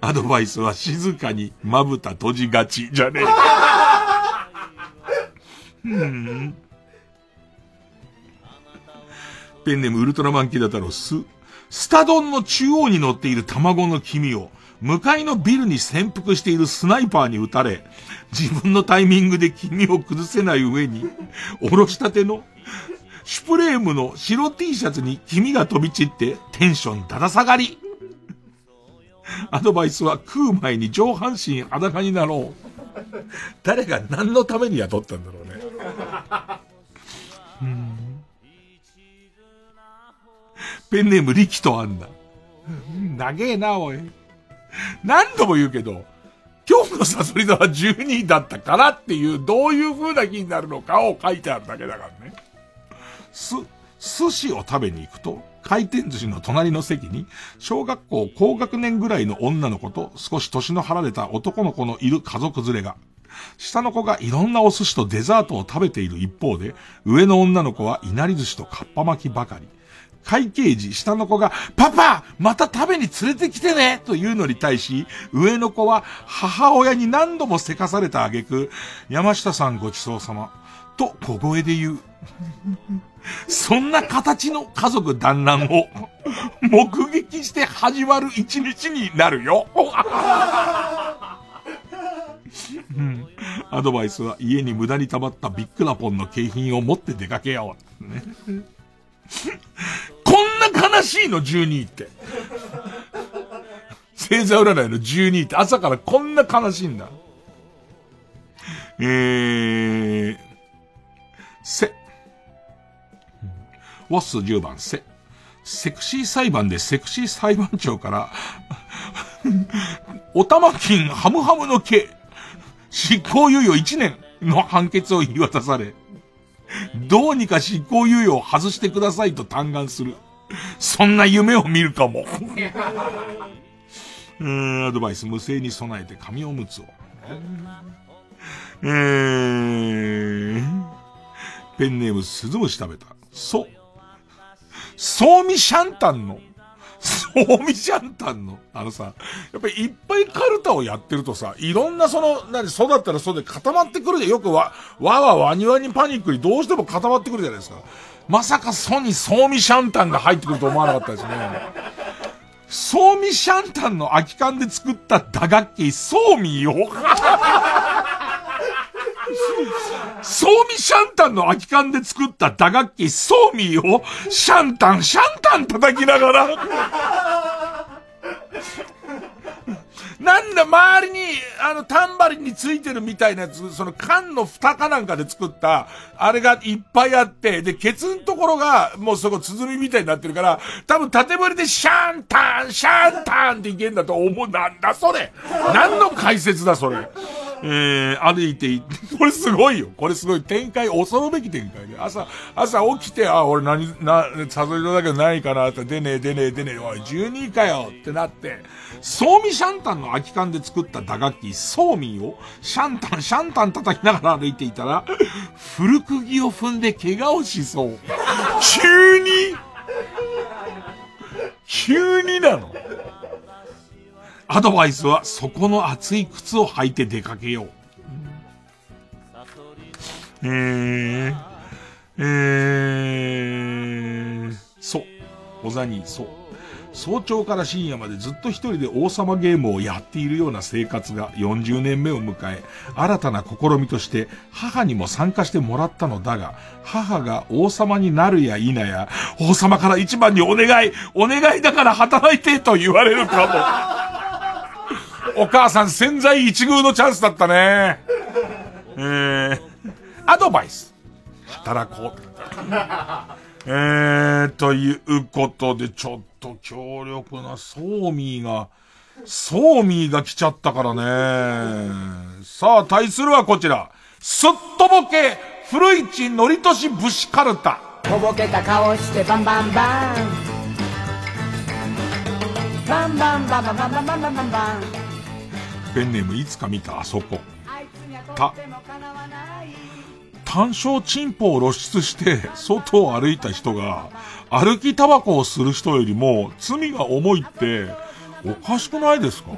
アドバイスは静かにまぶた閉じがちじゃねえか。ペンネームウルトラマンキダタロス。スタドンの中央に乗っている卵の黄身を、向かいのビルに潜伏しているスナイパーに撃たれ、自分のタイミングで黄身を崩せない上に、おろしたてのシュプレームの白 T シャツに黄身が飛び散ってテンションだだ下がり。アドバイスは食う前に上半身裸になろう。誰が何のために雇ったんだろうね。うんペンネーム力とあんだ。長えな、おい。何度も言うけど、今日のサソリ座は12位だったからっていう、どういう風な気になるのかを書いてあるだけだからね。す、寿司を食べに行くと、回転寿司の隣の席に、小学校高学年ぐらいの女の子と少し年の離れた男の子のいる家族連れが、下の子がいろんなお寿司とデザートを食べている一方で、上の女の子はいなり寿司とかっぱ巻きばかり。会計時、下の子が、パパまた食べに連れてきてねというのに対し、上の子は母親に何度もせかされた挙句、山下さんごちそうさま。と小声で言う。そんな形の家族団らんを目撃して始まる一日になるよ。アドバイスは家に無駄に溜まったビッグラポンの景品を持って出かけよう。こんな悲しいの、12位って。星座占いの12位って朝からこんな悲しいんだ。えー、せ。ウォッス10番、セ。セクシー裁判でセクシー裁判長から、おたま金ハムハムの毛、執行猶予1年の判決を言い渡され、どうにか執行猶予を外してくださいと嘆願する。そんな夢を見るかも。うん、アドバイス、無声に備えて紙おむつを。えー、ペンネーム、鈴虫食べた。そう。ソーミシャンタンの、ソーミシャンタンの、あのさ、やっぱりいっぱいカルタをやってるとさ、いろんなその、何、そうだったらそうで固まってくるで、よくわ、わわわにわにパニックにどうしても固まってくるじゃないですか。まさかソニソーミシャンタンが入ってくると思わなかったですね。ソーミシャンタンの空き缶で作った打楽器、ソーミーをソーミシャンタンの空き缶で作った打楽器、ソーミーを、シャンタン、シャンタン叩きながら、なんだ、周りに、あの、タンバリンについてるみたいなやつ、その缶の蓋かなんかで作った、あれがいっぱいあって、で、ケツのところが、もうそこ鼓みたいになってるから、多分縦振りでシャンタン、シャンタンっていけんだと思う。なんだそれ何の解説だそれ。えー、歩いていって、これすごいよ。これすごい。展開、恐るべき展開で。朝、朝起きて、あ、俺何、な、誘いだけどないかなって、出ねえ、出ねえ、出ねえ、おい、12位かよってなって、ソーミシャンタンの空き缶で作った打楽器、ソーミーを、シャンタン、シャンタン叩きながら歩いていたら、古釘を踏んで怪我をしそう。急に急になのアドバイスは、そこの厚い靴を履いて出かけよう。えー、えー、そう。小座に、そう。早朝から深夜までずっと一人で王様ゲームをやっているような生活が40年目を迎え、新たな試みとして母にも参加してもらったのだが、母が王様になるや否や、王様から一番にお願い、お願いだから働いてと言われるかも。お母さん潜在一遇のチャンスだったね。えー、アドバイス。働こう。えー、ということで、ちょっと強力なソーミーが、ソーミーが来ちゃったからね。さあ、対するはこちら。すっとぼけ、古市のりとし武士カルタ。とぼけた顔してバンバンバンバンバンバンバンバンバンバンバンバンバンペンネームいつか見たあそこ。た、単焦チンポを露出して外を歩いた人が歩きタバコをする人よりも罪が重いっておかしくないですか？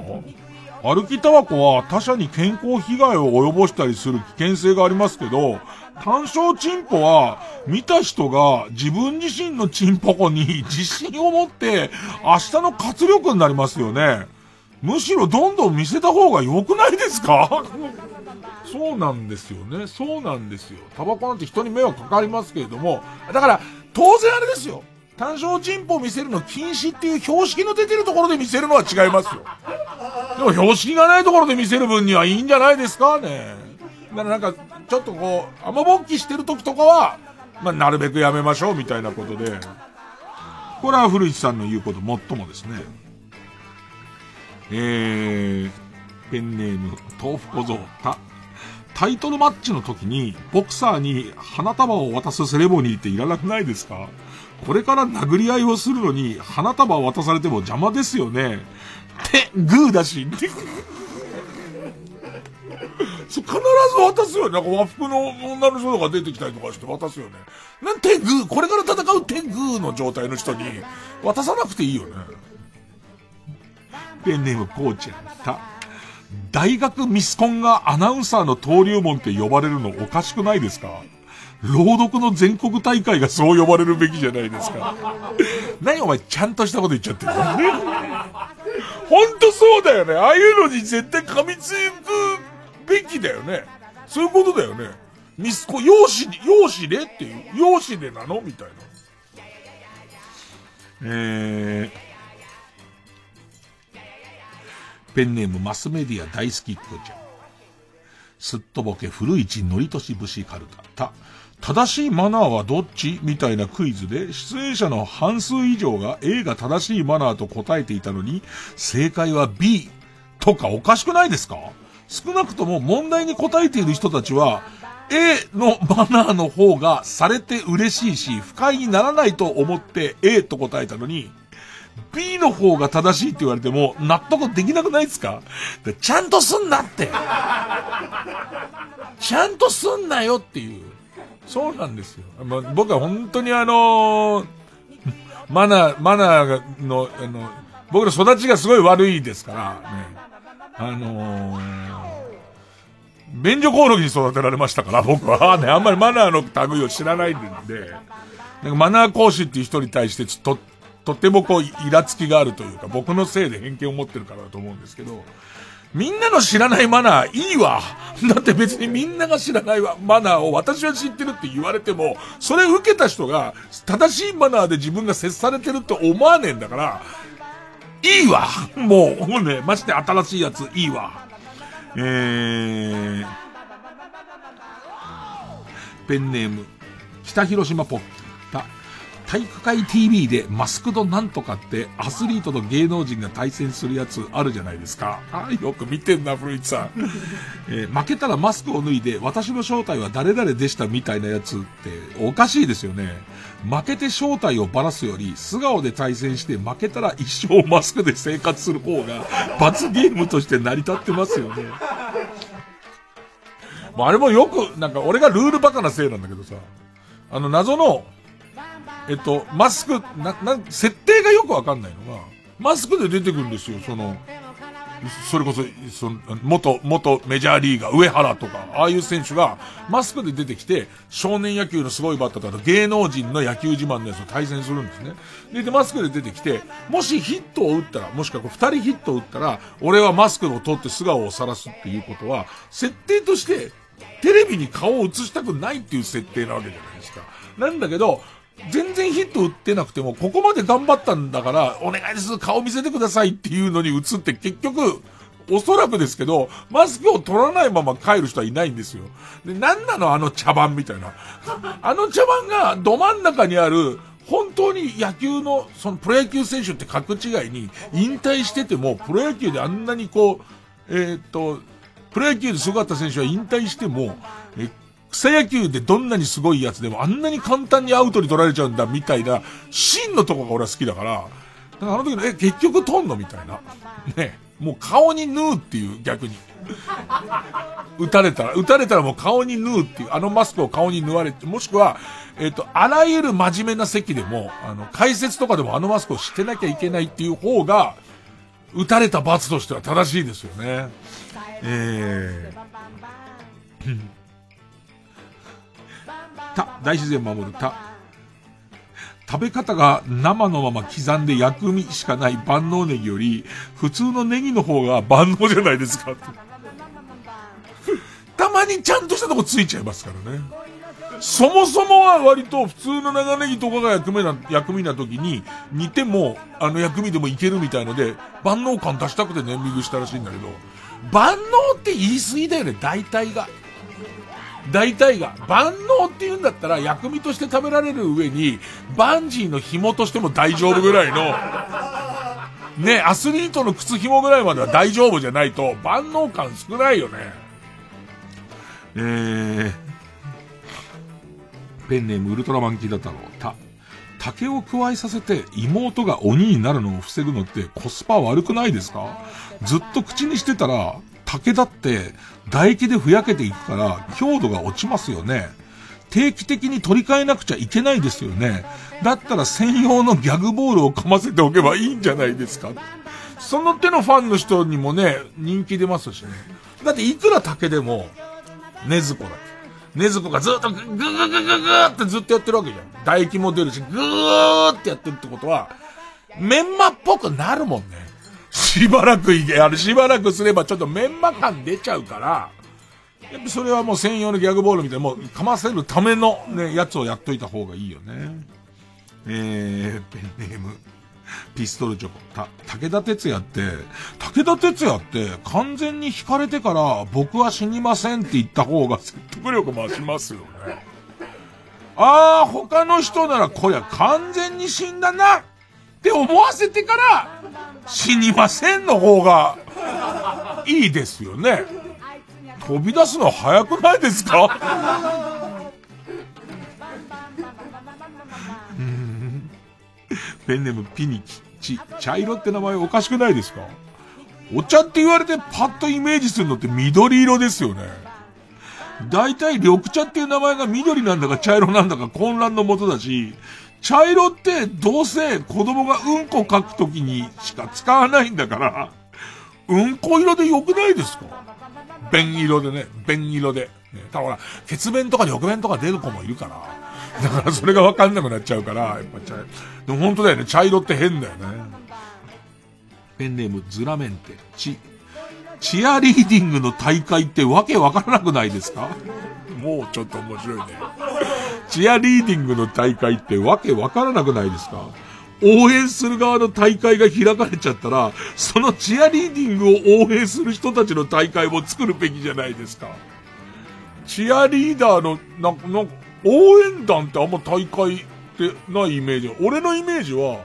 歩きタバコは他者に健康被害を及ぼしたりする危険性がありますけど、単焦チンポは見た人が自分自身のチンポコに自信を持って明日の活力になりますよね。むしろどんどん見せた方が良くないですか？そうなんですよね。そうなんですよ。タバコなんて人に迷惑かかりますけれども、だから、当然あれですよ。単焦チンポを見せるの禁止っていう標識の出てるところで見せるのは違いますよ。でも標識がないところで見せる分にはいいんじゃないですかね。だからなんか、ちょっとこう、雨ぼっきしてる時とかは、まあ、なるべくやめましょうみたいなことで、これは古市さんの言うこと最もですね。えー、ペンネーム、豆腐小僧、た、タイトルマッチの時に、ボクサーに花束を渡すセレモニーっていらなくないですか？これから殴り合いをするのに、花束を渡されても邪魔ですよね。て、グーだし。必ず渡すよね。なんか和服の女の人が出てきたりとかして渡すよね。なんてグー、これから戦う手グーの状態の人に渡さなくていいよね。ペンネームこうちゃん。た。大学ミスコンがアナウンサーの登竜門って呼ばれるのおかしくないですか？朗読の全国大会がそう呼ばれるべきじゃないですか。何お前ちゃんとしたこと言っちゃってるほんとそうだよね。ああいうのに絶対噛みつくべきだよね。そういうことだよね。ミスコ、容姿、容姿でっていう。容姿でなの？みたいな。えー、ペンネームマスメディア大好きっ子ちゃん。すっとぼけ古市のりとし節カルタ。た、正しいマナーはどっちみたいなクイズで、出演者の半数以上が A が正しいマナーと答えていたのに、正解は B とかおかしくないですか？少なくとも問題に答えている人たちは、A のマナーの方がされて嬉しいし、不快にならないと思って A と答えたのに、B の方が正しいって言われても納得できなくないですか？ちゃんとすんなって ちゃんとすんなよっていう。そうなんですよ。まあ、僕は本当にあのー、マナー、マナーの、あの、僕の育ちがすごい悪いですから、ね。あのー、便所コオロギに育てられましたから、僕はね、あんまりマナーの類を知らないんで、なんかマナー講師っていう人に対してと、とてもこう、イラつきがあるというか、僕のせいで偏見を持ってるからだと思うんですけど、みんなの知らないマナーいいわ。だって別にみんなが知らないマナーを私は知ってるって言われても、それ受けた人が正しいマナーで自分が接されてるって思わねえんだから、いいわ もう、もうね、まして新しいやついいわ。えー、ペンネーム、北広島ポッタ。体育会 TV でマスクドなんとかってアスリートと芸能人が対戦するやつあるじゃないですか。あよく見てんな、古市さん。えー、負けたらマスクを脱いで私の正体は誰々でしたみたいなやつっておかしいですよね。負けて正体をばらすより素顔で対戦して負けたら一生マスクで生活する方が罰ゲームとして成り立ってますよね。もうあれもよく、なんか俺がルールバカなせいなんだけどさ、あの謎のえっと、マスク、な、な、設定がよくわかんないのが、マスクで出てくるんですよ、その、それこそ、その、元、元メジャーリーガー、上原とか、ああいう選手が、マスクで出てきて、少年野球のすごいバッターとか、芸能人の野球自慢のやつを対戦するんですね。で、で、マスクで出てきて、もしヒットを打ったら、もしくは二人ヒットを打ったら、俺はマスクを取って素顔を晒すっていうことは、設定として、テレビに顔を映したくないっていう設定なわけじゃないですか。なんだけど、全然ヒット打ってなくても、ここまで頑張ったんだから、お願いです、顔見せてくださいっていうのに映って結局、おそらくですけど、マスクを取らないまま帰る人はいないんですよ。で、なんなのあの茶番みたいな。あの茶番がど真ん中にある、本当に野球の、そのプロ野球選手って格違いに、引退してても、プロ野球であんなにこう、えー、っと、プロ野球ですごかった選手は引退しても、え草野球でどんなにすごいやつでもあんなに簡単にアウトに取られちゃうんだみたいな、真のとこが俺は好きだから、だからあの時の、え、結局取んのみたいな。ね。もう顔に縫うっていう逆に。撃たれたら、撃たれたらもう顔に縫うっていう、あのマスクを顔に縫われて、もしくは、えっ、と、あらゆる真面目な席でも、あの、解説とかでもあのマスクをしてなきゃいけないっていう方が、撃たれた罰としては正しいですよね。えー、た、大自然守るた。食べ方が生のまま刻んで薬味しかない万能ネギより、普通のネギの方が万能じゃないですか。たまにちゃんとしたとこついちゃいますからね。そもそもは割と普通の長ネギとかが薬味な、薬味な時に煮ても、あの薬味でもいけるみたいので、万能感出したくてネーミングしたらしいんだけど、万能って言い過ぎだよね、大体が。大体が。万能って言うんだったら薬味として食べられる上に、バンジーの紐としても大丈夫ぐらいの、ね、アスリートの靴紐ぐらいまでは大丈夫じゃないと、万能感少ないよね。えー、ペンネームウルトラマンキーだったの。た、竹を加えさせて妹が鬼になるのを防ぐのってコスパ悪くないですか？ずっと口にしてたら、竹だって唾液でふやけていくから強度が落ちますよね。定期的に取り替えなくちゃいけないですよね。だったら専用のギャグボールをかませておけばいいんじゃないですか。その手のファンの人にもね、人気出ますしね。だっていくら竹でも、ねずこだねずこがずっとググググググーってずっとやってるわけじゃん。唾液も出るし、グーってやってるってことは、メンマっぽくなるもんね。しばらくいけ、あれしばらくすればちょっとメンマ感出ちゃうから、やっぱそれはもう専用のギャグボールみたいな、もうかませるためのね、やつをやっといた方がいいよね。えー、ペンネーム、ピストルチョコ。た、武田鉄矢って、武田鉄矢って完全に惹かれてから僕は死にませんって言った方が説得力増しますよね。ああ、他の人ならこりゃ完全に死んだなって思わせてから死にませんの方がいいですよね。飛び出すの早くないですか？ペンネームピニキチ、茶色って名前おかしくないですか？お茶って言われてパッとイメージするのって緑色ですよね。大体緑茶っていう名前が緑なんだか茶色なんだか混乱のもとだし、茶色ってどうせ子供がうんこ書くときにしか使わないんだから、うんこ色で良くないですか？便色でね、便色で。ね、ただほら、血便とか緑便とか出る子もいるから。だからそれがわかんなくなっちゃうから、やっぱ茶色。でも本当だよね、茶色って変だよね。ペンネーム、ズラメンテ、チ、チアリーディングの大会ってわけわからなくないですか？もうちょっと面白いね。チアリーディングの大会ってわけわからなくないですか？応援する側の大会が開かれちゃったら、そのチアリーディングを応援する人たちの大会も作るべきじゃないですか。チアリーダーの、な、な、応援団ってあんま大会ってないイメージ。俺のイメージは、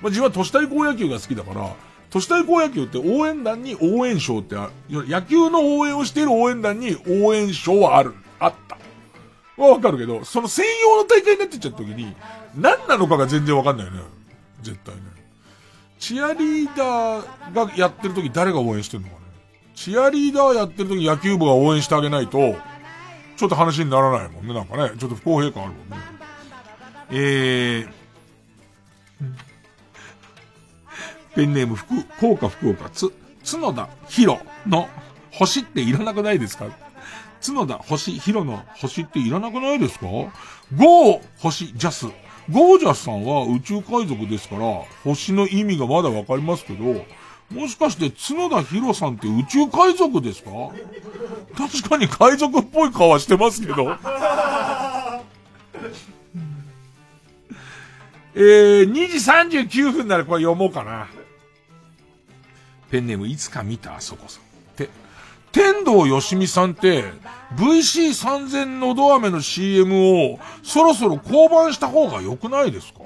まあ、自分は都市対抗野球が好きだから、都市対抗野球って応援団に応援賞ってある。野球の応援をしている応援団に応援賞はある。はわかるけど、その専用の大会になってっちゃった時に、何なのかが全然わかんないよね。絶対ね。チアリーダーがやってる時誰が応援してるのかね。チアリーダーやってる時野球部が応援してあげないと、ちょっと話にならないもんね。なんかね。ちょっと不公平感あるもんね。えー、ペンネーム福、福岡福岡つ、角田博の星っていらなくないですか？角田星博の星っていらなくないですか？ゴー星ジャス。ゴージャスさんは宇宙海賊ですから、星の意味がまだわかりますけど、もしかして角田博さんって宇宙海賊ですか？確かに海賊っぽい顔はしてますけど。えー、2時39分ならこれ読もうかな。ペンネームいつか見たあそこさん。天童よしみさんって VC3000 のど飴の CM をそろそろ降板した方が良くないですか？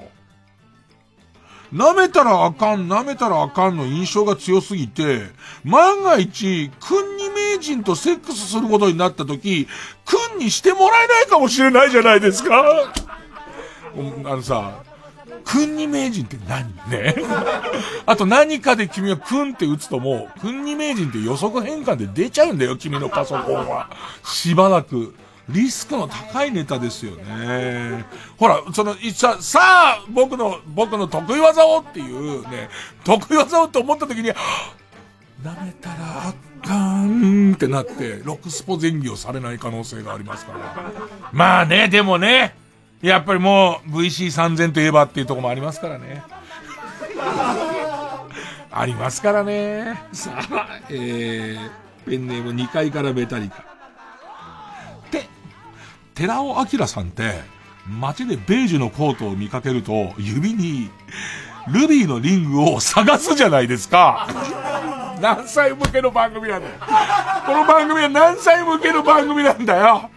舐めたらあかん、舐めたらあかんの印象が強すぎて、万が一、君に名人とセックスすることになった時、君にしてもらえないかもしれないじゃないですか。あのさ、君に名人って何？ね。あと何かで君は君って打つともう、君に名人って予測変換で出ちゃうんだよ、君のパソコンは。しばらく。リスクの高いネタですよね。ほら、その、いさ、さあ、僕の、僕の得意技をっていうね、得意技をって思った時に、舐めたらあかんってなって、ロックスポ前儀をされない可能性がありますから。まあね、でもね、やっぱりもう VC3000 といえばっていうとこもありますからね。ありますからね。さあ、えー、ペンネーム2階からベタリカ。で、寺尾明さんって、街でベージュのコートを見かけると、指に、ルビーのリングを探すじゃないですか。何歳向けの番組なんだよ。この番組は何歳向けの番組なんだよ。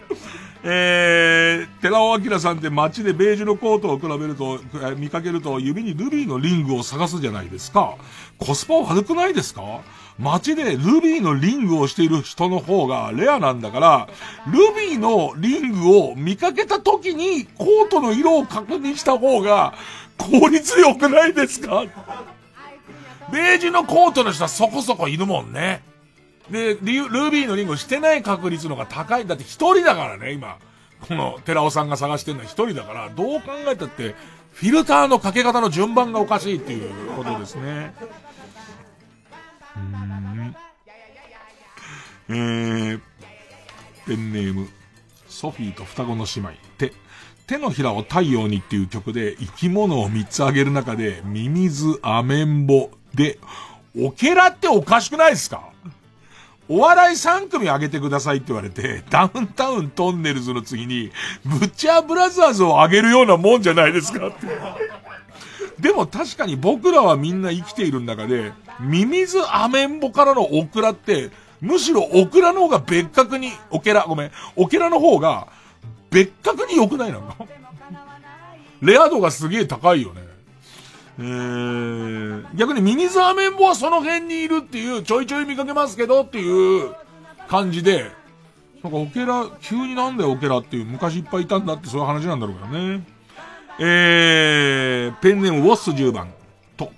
えー、寺尾明さんって街でベージュのコートを比べると、見かけると指にルビーのリングを探すじゃないですか。コスパ悪くないですか？街でルビーのリングをしている人の方がレアなんだから、ルビーのリングを見かけた時にコートの色を確認した方が効率良くないですか？ベージュのコートの人はそこそこいるもんね。で、ルービーのリンゴしてない確率のが高い。だって一人だからね、今。この寺尾さんが探してるのは一人だから、どう考えたって、フィルターのかけ方の順番がおかしいっていうことですね。えー、ペンネーム、ソフィーと双子の姉妹。手、手のひらを太陽にっていう曲で生き物を3つあげる中で、ミミズ、アメンボで、オケラっておかしくないですか？お笑い3組上げてくださいって言われて、ダウンタウントンネルズの次に、ブッチャーブラザーズを上げるようなもんじゃないですかって。でも確かに僕らはみんな生きている中で、ミミズアメンボからのオクラって、むしろオクラの方が別格に、オケラ、ごめん、オケラの方が別格に良くないなんか。レア度がすげえ高いよね。えー、逆にミニザーメンボはその辺にいるっていう、ちょいちょい見かけますけどっていう感じで、なんかオケラ、急になんだよオケラっていう、昔いっぱいいたんだってそういう話なんだろうけどね。えー、ペンネームウォッス10番。と、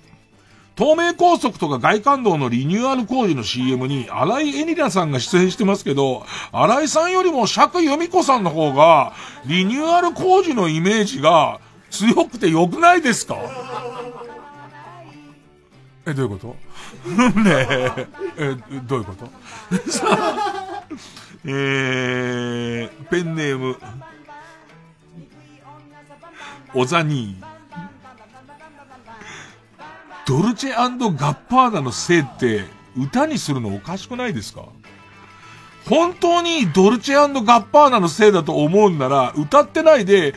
東名高速とか外環道のリニューアル工事の CM に、荒井エニラさんが出演してますけど、荒井さんよりも釈由美子さんの方が、リニューアル工事のイメージが強くて良くないですか？え、どういうこと？ねえ、え、どういうこと？えー、ペンネーム、おざにドルチェガッパーナのせいって歌にするのおかしくないですか？本当にドルチェガッパーナのせいだと思うんなら歌ってないで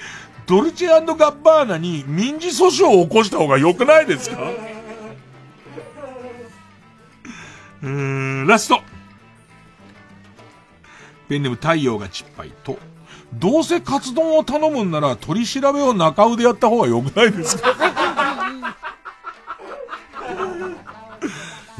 ドルチェガッパーナに民事訴訟を起こした方が良くないですか？うーん、ラスト。ペンネーム太陽がちっぱいと、どうせカツ丼を頼むんなら取り調べを中腕やった方が良くないですか？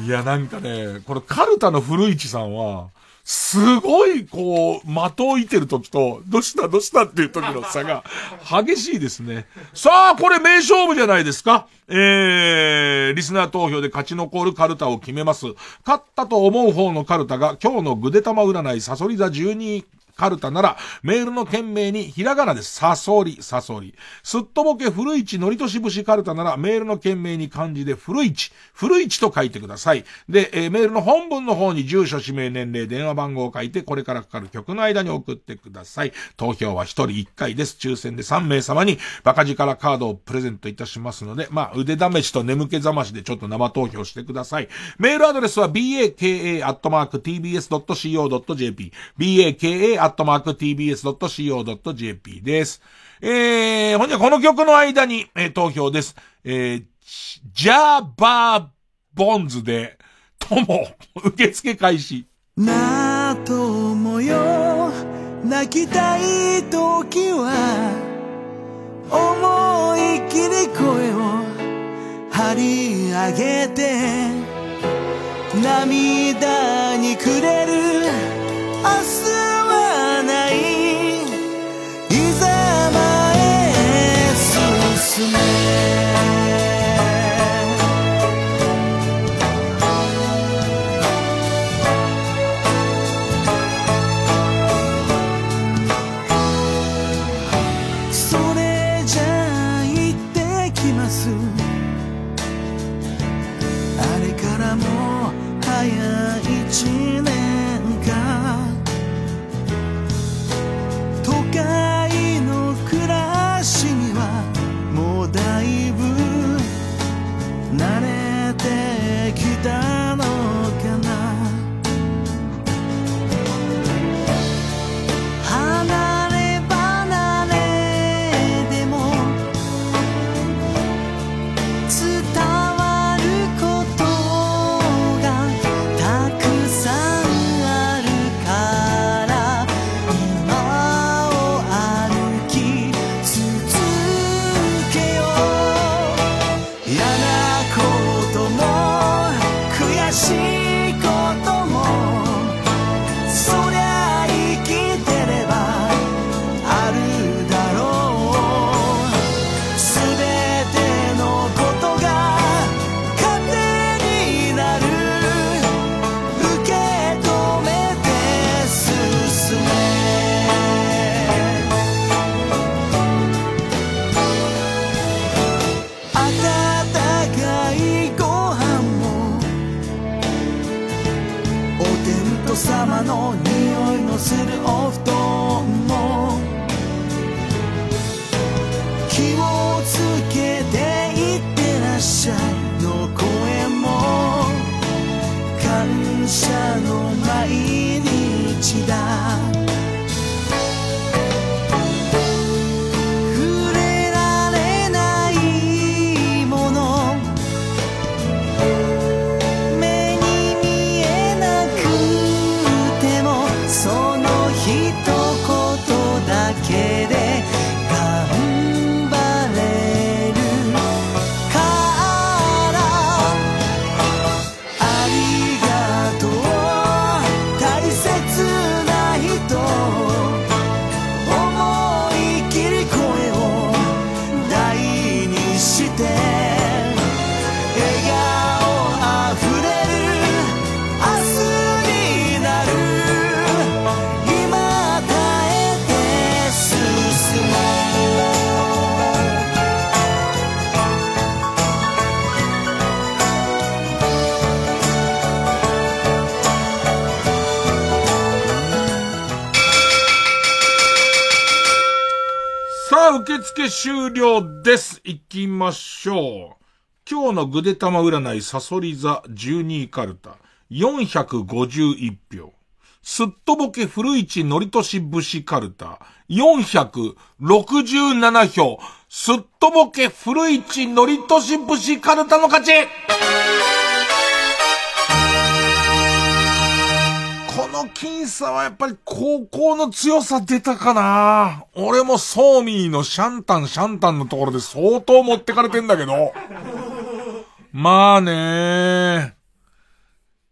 いや、なんかね、これカルタの古市さんは、すごい、こう、的をいてる時と、どうしたどうしたっていう時の差が、激しいですね。さあ、これ名勝負じゃないですか。えー、リスナー投票で勝ち残るカルタを決めます。勝ったと思う方のカルタが、今日のぐでたま占いサソリ座12カルタなら、メールの件名にひらがなでサソリ、サソリ。すっとぼけ古市のりとし節カルタなら、メールの件名に漢字で古市、古市と書いてください。で、えー、メールの本文の方に住所、氏名、年齢、電話番号を書いて、これからかかる曲の間に送ってください。投票は1人1回です。抽選で3名様にバカ力カードをプレゼントいたしますので、まあ、腕試しと眠気覚ましでちょっと生投票してください。メールアドレスは baka.tbs.co.jp baka baka.tbs.co.jp です。えー、ほんじゃこの曲の間に、えー、投票です。えー、ジャーバーボンズで、とも、受付開始。なあともよ、泣きたい時は、思い切り声を張り上げて、涙にくれる明日終了です。行きましょう。今日のぐでたま占いサソリ座12カルタ。451票。すっとぼけ古市のりとし節カルタ。467票。すっとぼけ古市のりとし節カルタの勝ち僅差はやっぱり高校の強さ出たかな俺もソーミーのシャンタンシャンタンのところで相当持ってかれてんだけど。まあね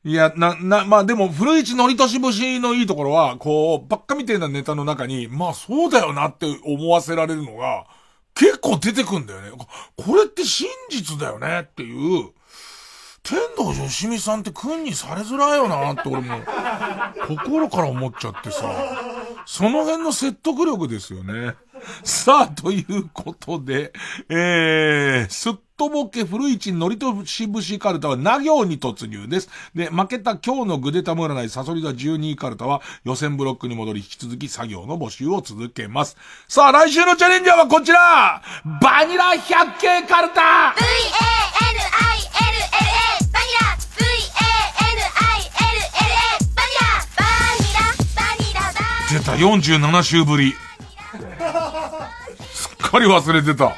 いや、な、な、まあでも、古市のりとし節のいいところは、こう、ばっかみてえなネタの中に、まあそうだよなって思わせられるのが、結構出てくんだよね。これって真実だよねっていう、天童よしみさんって君にされづらいよなって俺も、心から思っちゃってさ。その辺の説得力ですよね。さあ、ということで、えー、すっとぼけ古市のりとし節カルタはな行に突入です。で、負けた今日のぐでたむらないサソリ座12カルタは予選ブロックに戻り引き続き作業の募集を続けます。さあ、来週のチャレンジャーはこちらバニラ百景カルタ !V-A-N-I-L-L-A 47週ぶり。すっかり忘れてた。っ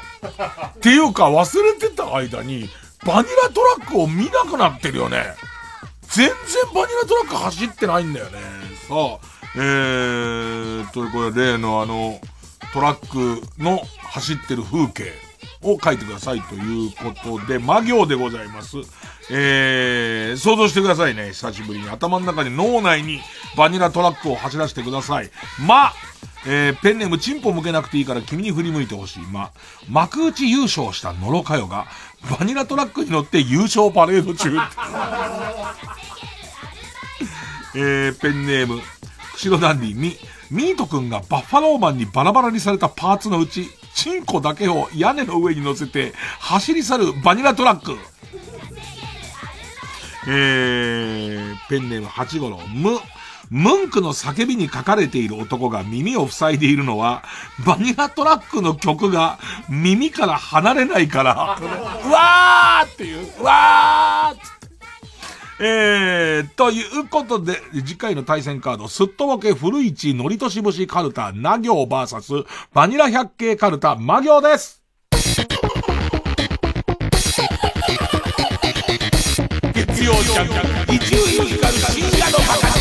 ていうか忘れてた間に、バニラトラックを見なくなってるよね。全然バニラトラック走ってないんだよね。さあ、えー、ということで例のあの、トラックの走ってる風景を書いてくださいということで、魔行でございます。えー、想像してくださいね。久しぶりに。頭の中に脳内にバニラトラックを走らせてください。ま、えー、ペンネームチンポ向けなくていいから君に振り向いてほしい。ま、幕内優勝した野呂佳代が、バニラトラックに乗って優勝パレード中。えー、ペンネーム、釧路ダンディ、ミ、ミート君がバッファローマンにバラバラにされたパーツのうち、チンコだけを屋根の上に乗せて、走り去るバニラトラック。えー、ペンネーム八五郎、ム、ムンクの叫びに書かれている男が耳を塞いでいるのは、バニラトラックの曲が耳から離れないから、う わーっていう、うわーえー、ということで、次回の対戦カード、すっとぼけ古市のりとしぶしカルタ、な行バーサス、バニラ百景カルタ、魔行です。月曜日、一流ミュージカル深夜の博士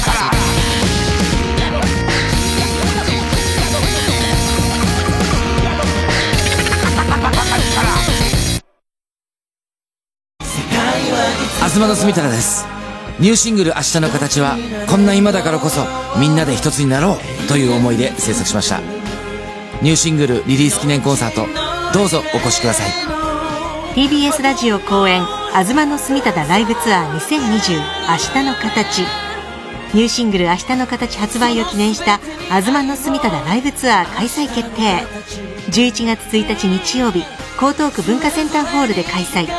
東田住隆です。ニューシングル「明日の形」はこんな今だからこそみんなで一つになろうという思いで制作しました。ニューシングルリリース記念コンサートどうぞお越しください。TBS ラジオ公演「東の住忠ライブツアー2020明日の形」ニューシングル「明日の形」発売を記念した東の住忠ライブツアー開催決定。11月1日日曜日江東区文化センターホールで開催。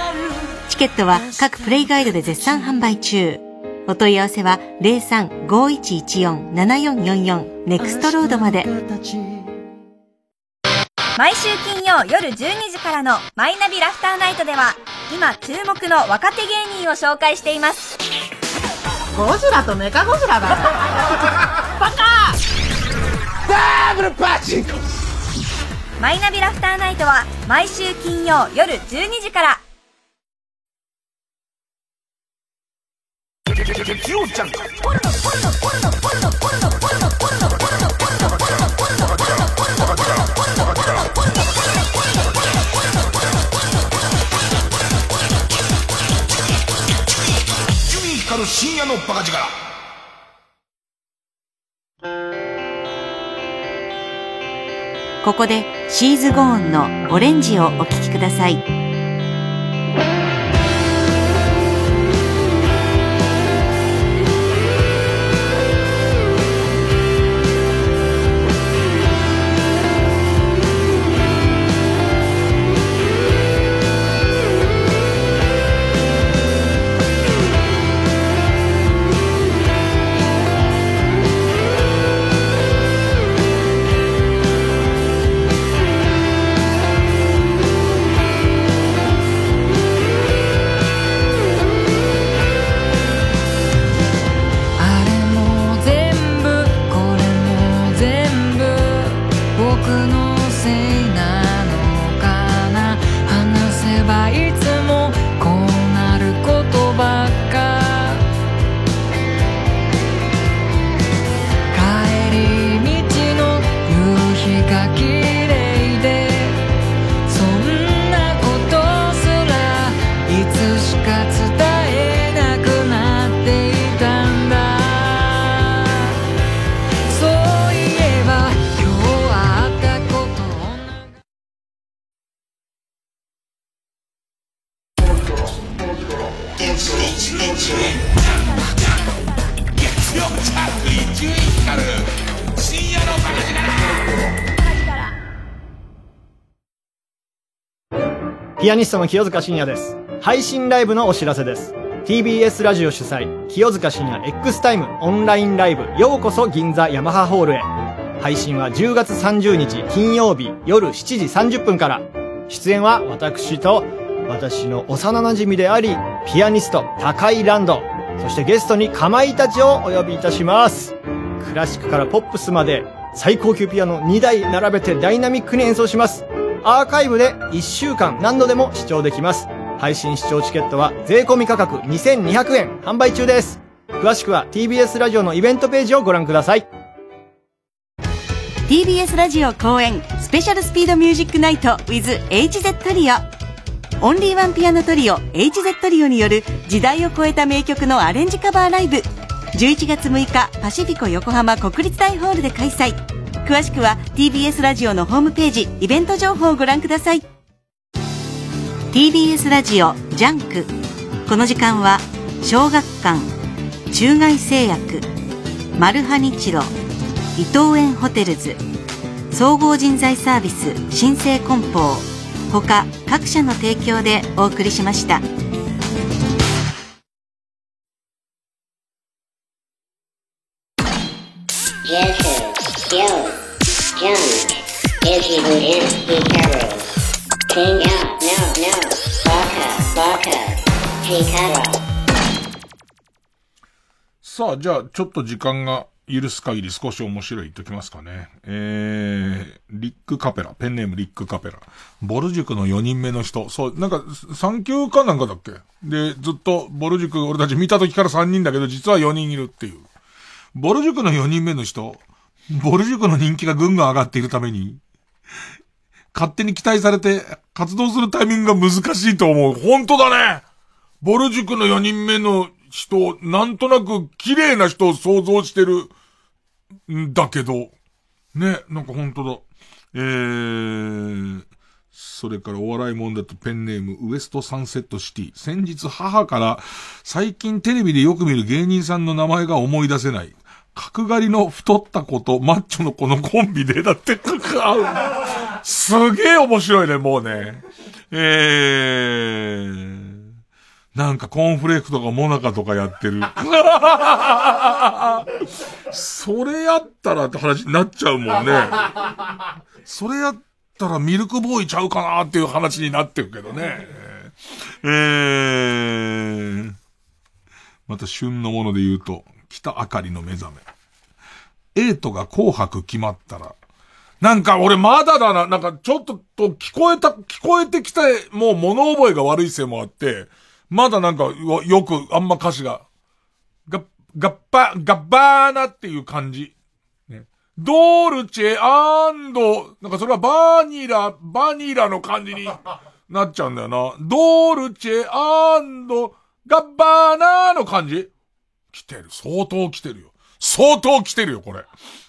チケットは各プレイガイドで絶賛販売中。お問い合わせは03-5114-7444ネクストロードまで。毎週金曜夜12時からのマイナビラフターナイトでは今注目の若手芸人を紹介しています。ゴジラとメカゴジラだ バカダブルパチンコマイナビラフターナイトは毎週金曜夜12時から深夜のバカ力ここでシーズゴーンのオレンジをお聴きください。ピアニストの清塚信也です。配信ライブのお知らせです。TBS ラジオ主催、清塚信也 X タイムオンラインライブ、ようこそ銀座ヤマハホールへ。配信は10月30日金曜日夜7時30分から。出演は私と、私の幼馴染であり、ピアニスト、高井ランド。そしてゲストにかまいたちをお呼びいたします。クラシックからポップスまで、最高級ピアノ2台並べてダイナミックに演奏します。アーカイブで1週間何度でも視聴できます。配信視聴チケットは税込み価格2200円販売中です。詳しくは TBS ラジオのイベントページをご覧ください。TBS ラジオ公演スペシャルスピードミュージックナイト with HZ トリオオンリーワンピアノトリオ HZ トリオによる時代を超えた名曲のアレンジカバーライブ11月6日パシフィコ横浜国立大ホールで開催詳しくは TBS ラジオのホームページイベント情報をご覧ください TBS ラジオジャンクこの時間は小学館中外製薬マルハニチロ伊藤園ホテルズ総合人材サービス新生梱包他各社の提供でお送りしました。さあ、じゃあ、ちょっと時間が許す限り少し面白い言っときますかね。えー、リック・カペラ、ペンネームリック・カペラ。ボル塾の4人目の人。そう、なんか、3級かなんかだっけ？で、ずっとボル塾、俺たち見た時から3人だけど、実は4人いるっていう。ボル塾の4人目の人、ボル塾の人気がぐんぐん上がっているために、勝手に期待されて活動するタイミングが難しいと思う。本当だねボル塾の4人目の人、なんとなく綺麗な人を想像してるんだけど、ね、なんか本当だ。えー、それからお笑いもんだとペンネームウエストサンセットシティ。先日母から最近テレビでよく見る芸人さんの名前が思い出せない。角刈りの太った子とマッチョの子のコンビで、だって、合う。すげえ面白いね、もうね。えー。なんかコーンフレークとかモナカとかやってる。それやったらって話になっちゃうもんね。それやったらミルクボーイちゃうかなっていう話になってるけどね。えー、また旬のもので言うと、北あかりの目覚め。エイトが紅白決まったら、なんか俺まだだな、なんかちょっとと聞こえた、聞こえてきた、もう物覚えが悪いせいもあって、まだなんかよくあんま歌詞が、が、がっぱ、がっばーなっていう感じ。ね。ドルチェアンド、なんかそれはバニラ、バニラの感じになっちゃうんだよな。ドルチェアンドガッバーナの感じ来てる。相当来てるよ。相当来てるよ、これ。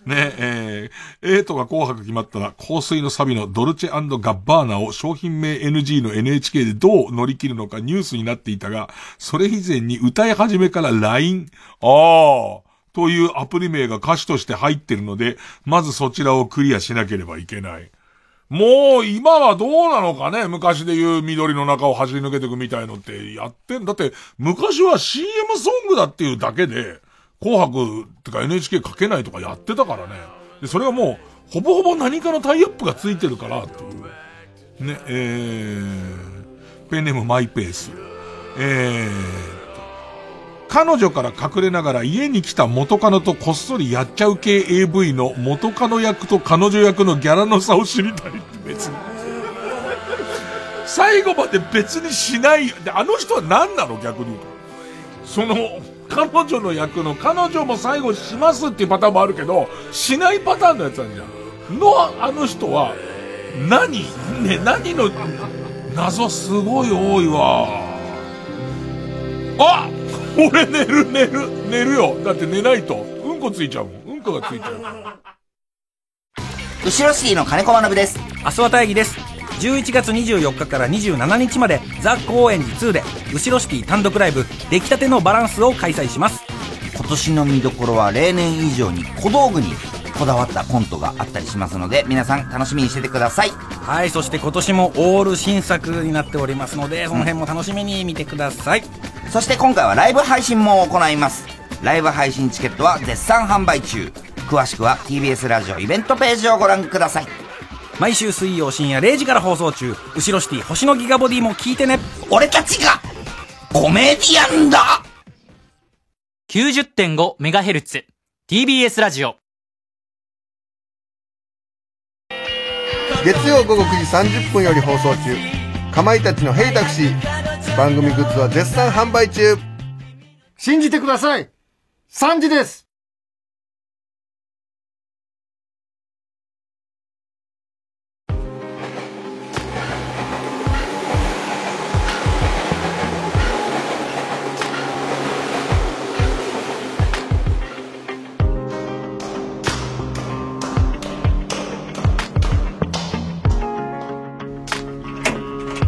ねえ、えー、エイトが紅白決まったら、香水のサビのドルチェガッバーナを商品名 NG の NHK でどう乗り切るのかニュースになっていたが、それ以前に歌い始めから LINE、ああ、というアプリ名が歌詞として入ってるので、まずそちらをクリアしなければいけない。もう今はどうなのかね昔で言う緑の中を走り抜けていくみたいのってやってんだって、昔は CM ソングだっていうだけで、紅白ってか NHK かけないとかやってたからね。で、それがもう、ほぼほぼ何かのタイアップがついてるからっていう。ね、えー、ペンネームマイペース。えー、彼女から隠れながら家に来た元カノとこっそりやっちゃう系 AV の元カノ役と彼女役のギャラの差を知りたいって別に。最後まで別にしない。で、あの人は何なの？逆に言うと。その、彼女の役の、彼女も最後しますっていうパターンもあるけど、しないパターンのやつなんじゃん。の、あの人は、何ね、何の、謎すごい多いわ。あ俺寝る寝る、寝るよ。だって寝ないと。うんこついちゃうもん。うんこがついちゃう。後ろシティの金子学です。明日は大義です。11月24日から27日までザ・高円寺2で後ろシティ単独ライブ出来たてのバランスを開催します今年の見どころは例年以上に小道具にこだわったコントがあったりしますので、皆さん楽しみにしててください。はい、そして今年もオール新作になっておりますので、その辺も楽しみに見てください。そして今回はライブ配信も行います。ライブ配信チケットは絶賛販売中。詳しくは TBS ラジオイベントページをご覧ください。毎週水曜深夜0時から放送中、後ろシティ星のギガボディも聞いてね。俺たちがコメディアンだ! 90.5MHz TBS ラジオ。月曜午後9時30分より放送中。かまいたちの「ヘイタクシー」番組グッズは絶賛販売中。信じてください !3 時です